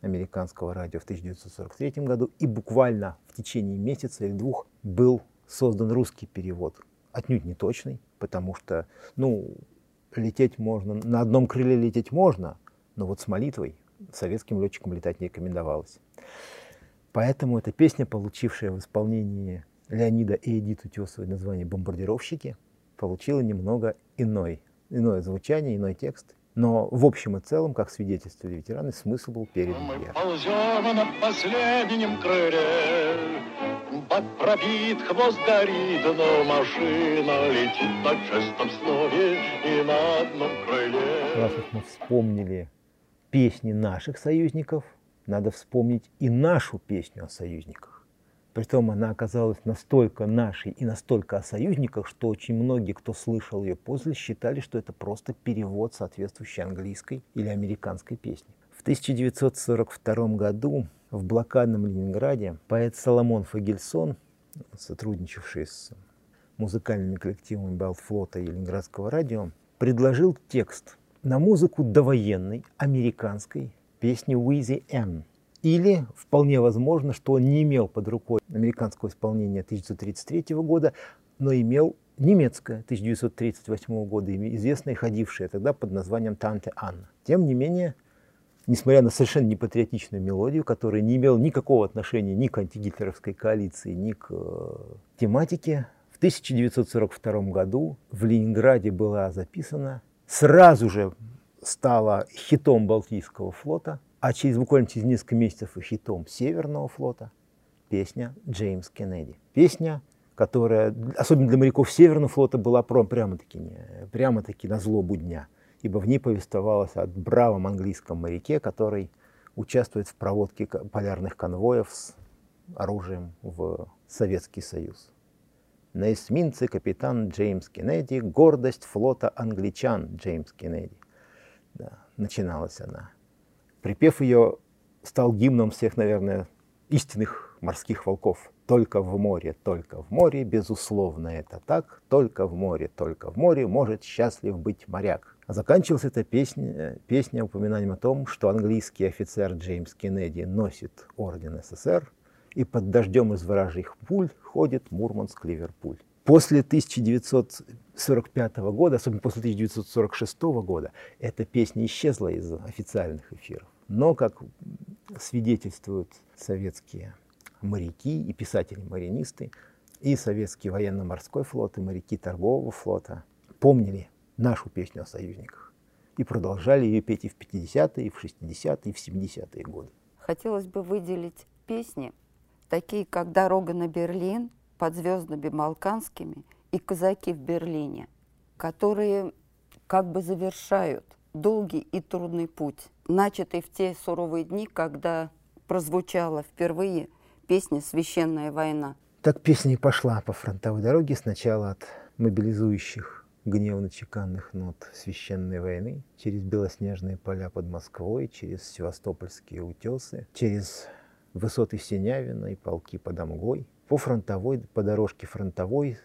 американского радио в 1943 году, и буквально в течение месяца или двух был создан русский перевод. Отнюдь не точный, потому что, ну, лететь можно, на одном крыле лететь можно, но вот с молитвой советским летчикам летать не рекомендовалось. Поэтому эта песня, получившая в исполнении Леонида и Эдит Утесовой название «Бомбардировщики», получила немного иной, иное звучание, иной текст. Но в общем и целом, как свидетельствовали ветераны, смысл был передан Мы ползем на последнем крыле, Бак пробит, хвост горит, но машина летит на честном слове и на одном крыле. Раз уж мы вспомнили песни наших союзников, надо вспомнить и нашу песню о союзниках. Притом она оказалась настолько нашей и настолько о союзниках, что очень многие, кто слышал ее после, считали, что это просто перевод соответствующей английской или американской песни. В 1942 году в блокадном Ленинграде поэт Соломон Фагельсон, сотрудничавший с музыкальными коллективами Балтфлота и Ленинградского радио, предложил текст на музыку довоенной американской песни Уизи М. Или вполне возможно, что он не имел под рукой американского исполнения 1933 года, но имел немецкое 1938 года, известное, ходившее тогда под названием «Танте Анна». Тем не менее, несмотря на совершенно непатриотичную мелодию, которая не имела никакого отношения ни к антигитлеровской коалиции, ни к э, тематике, в 1942 году в Ленинграде была записана, сразу же стала хитом Балтийского флота – а через буквально через несколько месяцев и хитом Северного флота песня Джеймс Кеннеди. Песня, которая, особенно для моряков Северного флота, была прямо-таки прямо -таки на злобу дня, ибо в ней повествовалось о бравом английском моряке, который участвует в проводке полярных конвоев с оружием в Советский Союз. На эсминце капитан Джеймс Кеннеди, гордость флота англичан Джеймс Кеннеди. Да, начиналась она. Припев ее стал гимном всех, наверное, истинных морских волков. Только в море, только в море, безусловно, это так. Только в море, только в море может счастлив быть моряк. А заканчивалась эта песня, песня упоминанием о том, что английский офицер Джеймс Кеннеди носит орден СССР, и под дождем из вражьих пуль ходит Мурманск-Ливерпуль. После 1945 года, особенно после 1946 года, эта песня исчезла из официальных эфиров. Но, как свидетельствуют советские моряки и писатели-маринисты, и советский военно-морской флот, и моряки торгового флота помнили нашу песню о союзниках и продолжали ее петь и в 50-е, и в 60-е, и в 70-е годы. Хотелось бы выделить песни, такие как «Дорога на Берлин», «Под звездами балканскими» и «Казаки в Берлине», которые как бы завершают долгий и трудный путь, начатый в те суровые дни, когда прозвучала впервые песня «Священная война». Так песня и пошла по фронтовой дороге сначала от мобилизующих гневно-чеканных нот священной войны, через белоснежные поля под Москвой, через севастопольские утесы, через высоты Синявина и полки под Амгой, по фронтовой, по дорожке фронтовой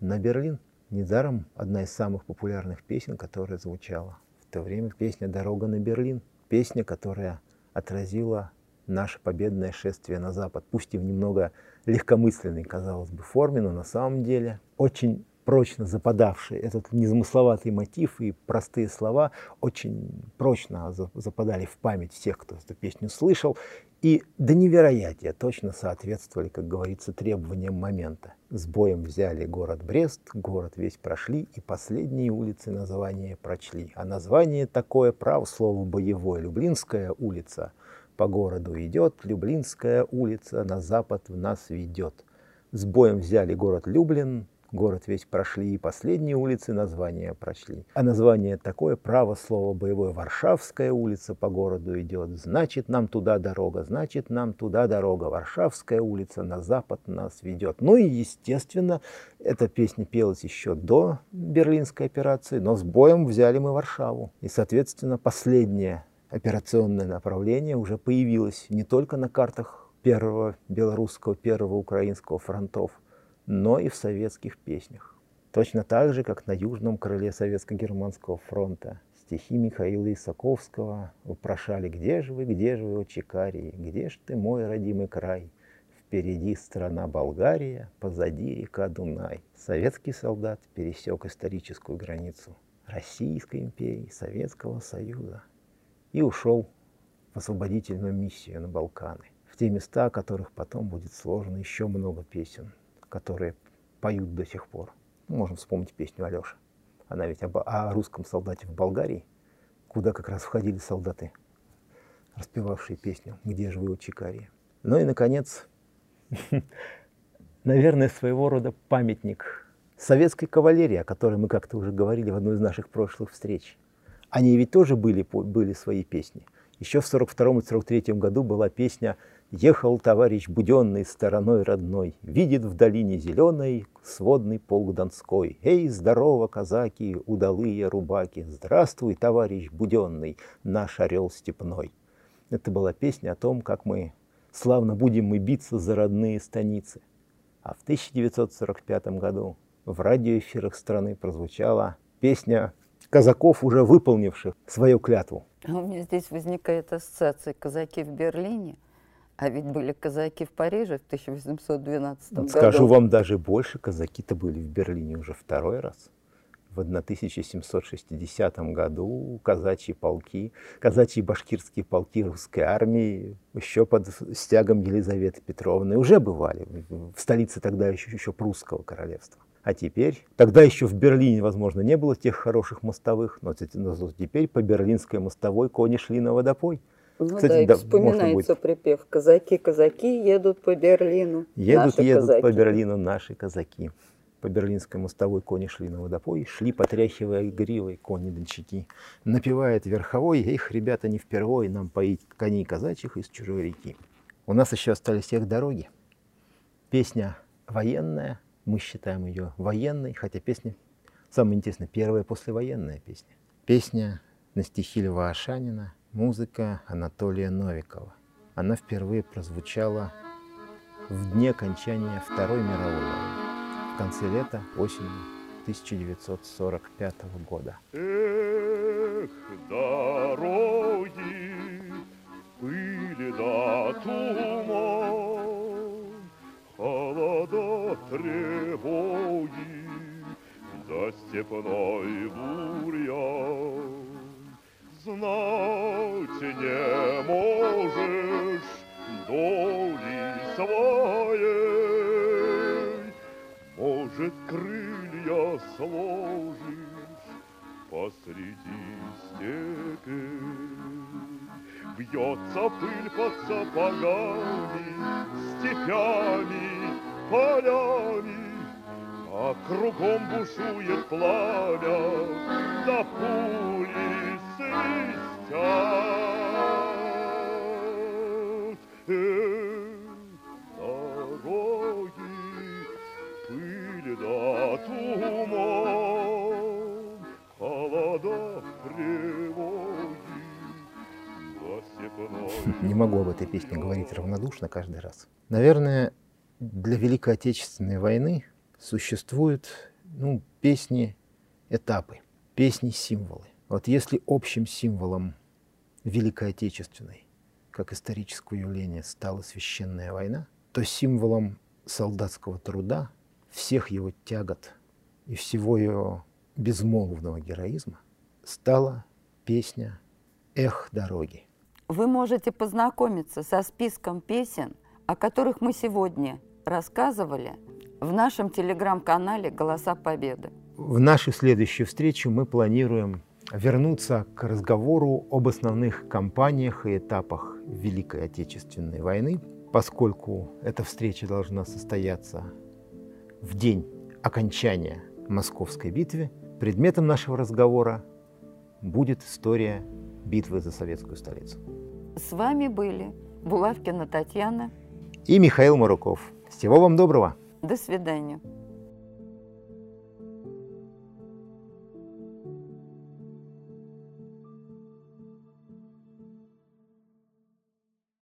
на Берлин. Недаром одна из самых популярных песен, которая звучала то время песня «Дорога на Берлин». Песня, которая отразила наше победное шествие на Запад, пусть и в немного легкомысленной, казалось бы, форме, но на самом деле очень прочно западавший, этот незамысловатый мотив и простые слова очень прочно западали в память всех, кто эту песню слышал, и до невероятия точно соответствовали, как говорится, требованиям момента. С боем взяли город Брест, город весь прошли, и последние улицы название прочли. А название такое, право слово боевое, Люблинская улица по городу идет, Люблинская улица на запад в нас ведет. С боем взяли город Люблин, Город весь прошли, и последние улицы названия прочли. А название такое, право слово боевое, Варшавская улица по городу идет. Значит, нам туда дорога, значит, нам туда дорога. Варшавская улица на запад нас ведет. Ну и, естественно, эта песня пелась еще до Берлинской операции, но с боем взяли мы Варшаву. И, соответственно, последнее операционное направление уже появилось не только на картах первого белорусского, первого украинского фронтов, но и в советских песнях. Точно так же, как на южном крыле Советско-Германского фронта стихи Михаила Исаковского вопрошали «Где же вы, где же вы, о Чикарии, где ж ты, мой родимый край?» Впереди страна Болгария, позади река Дунай. Советский солдат пересек историческую границу Российской империи, Советского Союза и ушел в освободительную миссию на Балканы, в те места, о которых потом будет сложено еще много песен, которые поют до сих пор. Ну, можем вспомнить песню Алёши. Она ведь об, о русском солдате в Болгарии, куда как раз входили солдаты, распевавшие песню «Где же вы, Чикария?». Ну и, наконец, наверное, своего рода памятник советской кавалерии, о которой мы как-то уже говорили в одной из наших прошлых встреч. Они ведь тоже были, были свои песни. Еще в 42 и 43 году была песня Ехал товарищ буденный стороной родной, Видит в долине зеленой сводный полк Донской. Эй, здорово, казаки, удалые рубаки, Здравствуй, товарищ буденный, наш орел степной. Это была песня о том, как мы славно будем мы биться за родные станицы. А в 1945 году в радиоэфирах страны прозвучала песня казаков, уже выполнивших свою клятву. А у меня здесь возникает ассоциация «Казаки в Берлине», а ведь были казаки в Париже в 1812 году. Скажу вам даже больше, казаки-то были в Берлине уже второй раз. В 1760 году казачьи полки, казачьи башкирские полки русской армии еще под стягом Елизаветы Петровны уже бывали в столице тогда еще, еще прусского королевства. А теперь, тогда еще в Берлине, возможно, не было тех хороших мостовых, но теперь по берлинской мостовой кони шли на водопой. Ну Кстати, да, и да, вспоминается припев «Казаки, казаки едут по Берлину». Едут, наши едут казаки. по Берлину наши казаки. По берлинской мостовой кони шли на водопой, шли, потряхивая гривой кони-дончаки. Напевает верховой, их, ребята, не впервой нам поить коней казачьих из чужой реки. У нас еще остались их дороги. Песня военная, мы считаем ее военной, хотя песня, самое интересное, первая послевоенная песня. Песня на стихи Льва Ашанина – Музыка Анатолия Новикова. Она впервые прозвучала в дне окончания Второй мировой войны, в конце лета, осенью 1945 года. Эх, дороги, пыли да туман, холода тревоги, за степной бурьян знать не можешь доли своей. Может, крылья сложишь посреди степи. Бьется пыль под сапогами, степями, полями, а кругом бушует пламя, да пули Не могу об этой песне говорить равнодушно каждый раз. Наверное, для Великой Отечественной войны существуют ну, песни этапы, песни символы. Вот если общим символом Великой Отечественной, как исторического явления, стала священная война, то символом солдатского труда, всех его тягот и всего ее безмолвного героизма стала песня «Эх, дороги». Вы можете познакомиться со списком песен, о которых мы сегодня рассказывали в нашем телеграм-канале «Голоса Победы». В нашу следующую встречу мы планируем вернуться к разговору об основных кампаниях и этапах Великой Отечественной войны, поскольку эта встреча должна состояться в день окончания Московской битвы. Предметом нашего разговора будет история битвы за советскую столицу. С вами были Булавкина Татьяна и Михаил Маруков. Всего вам доброго! До свидания.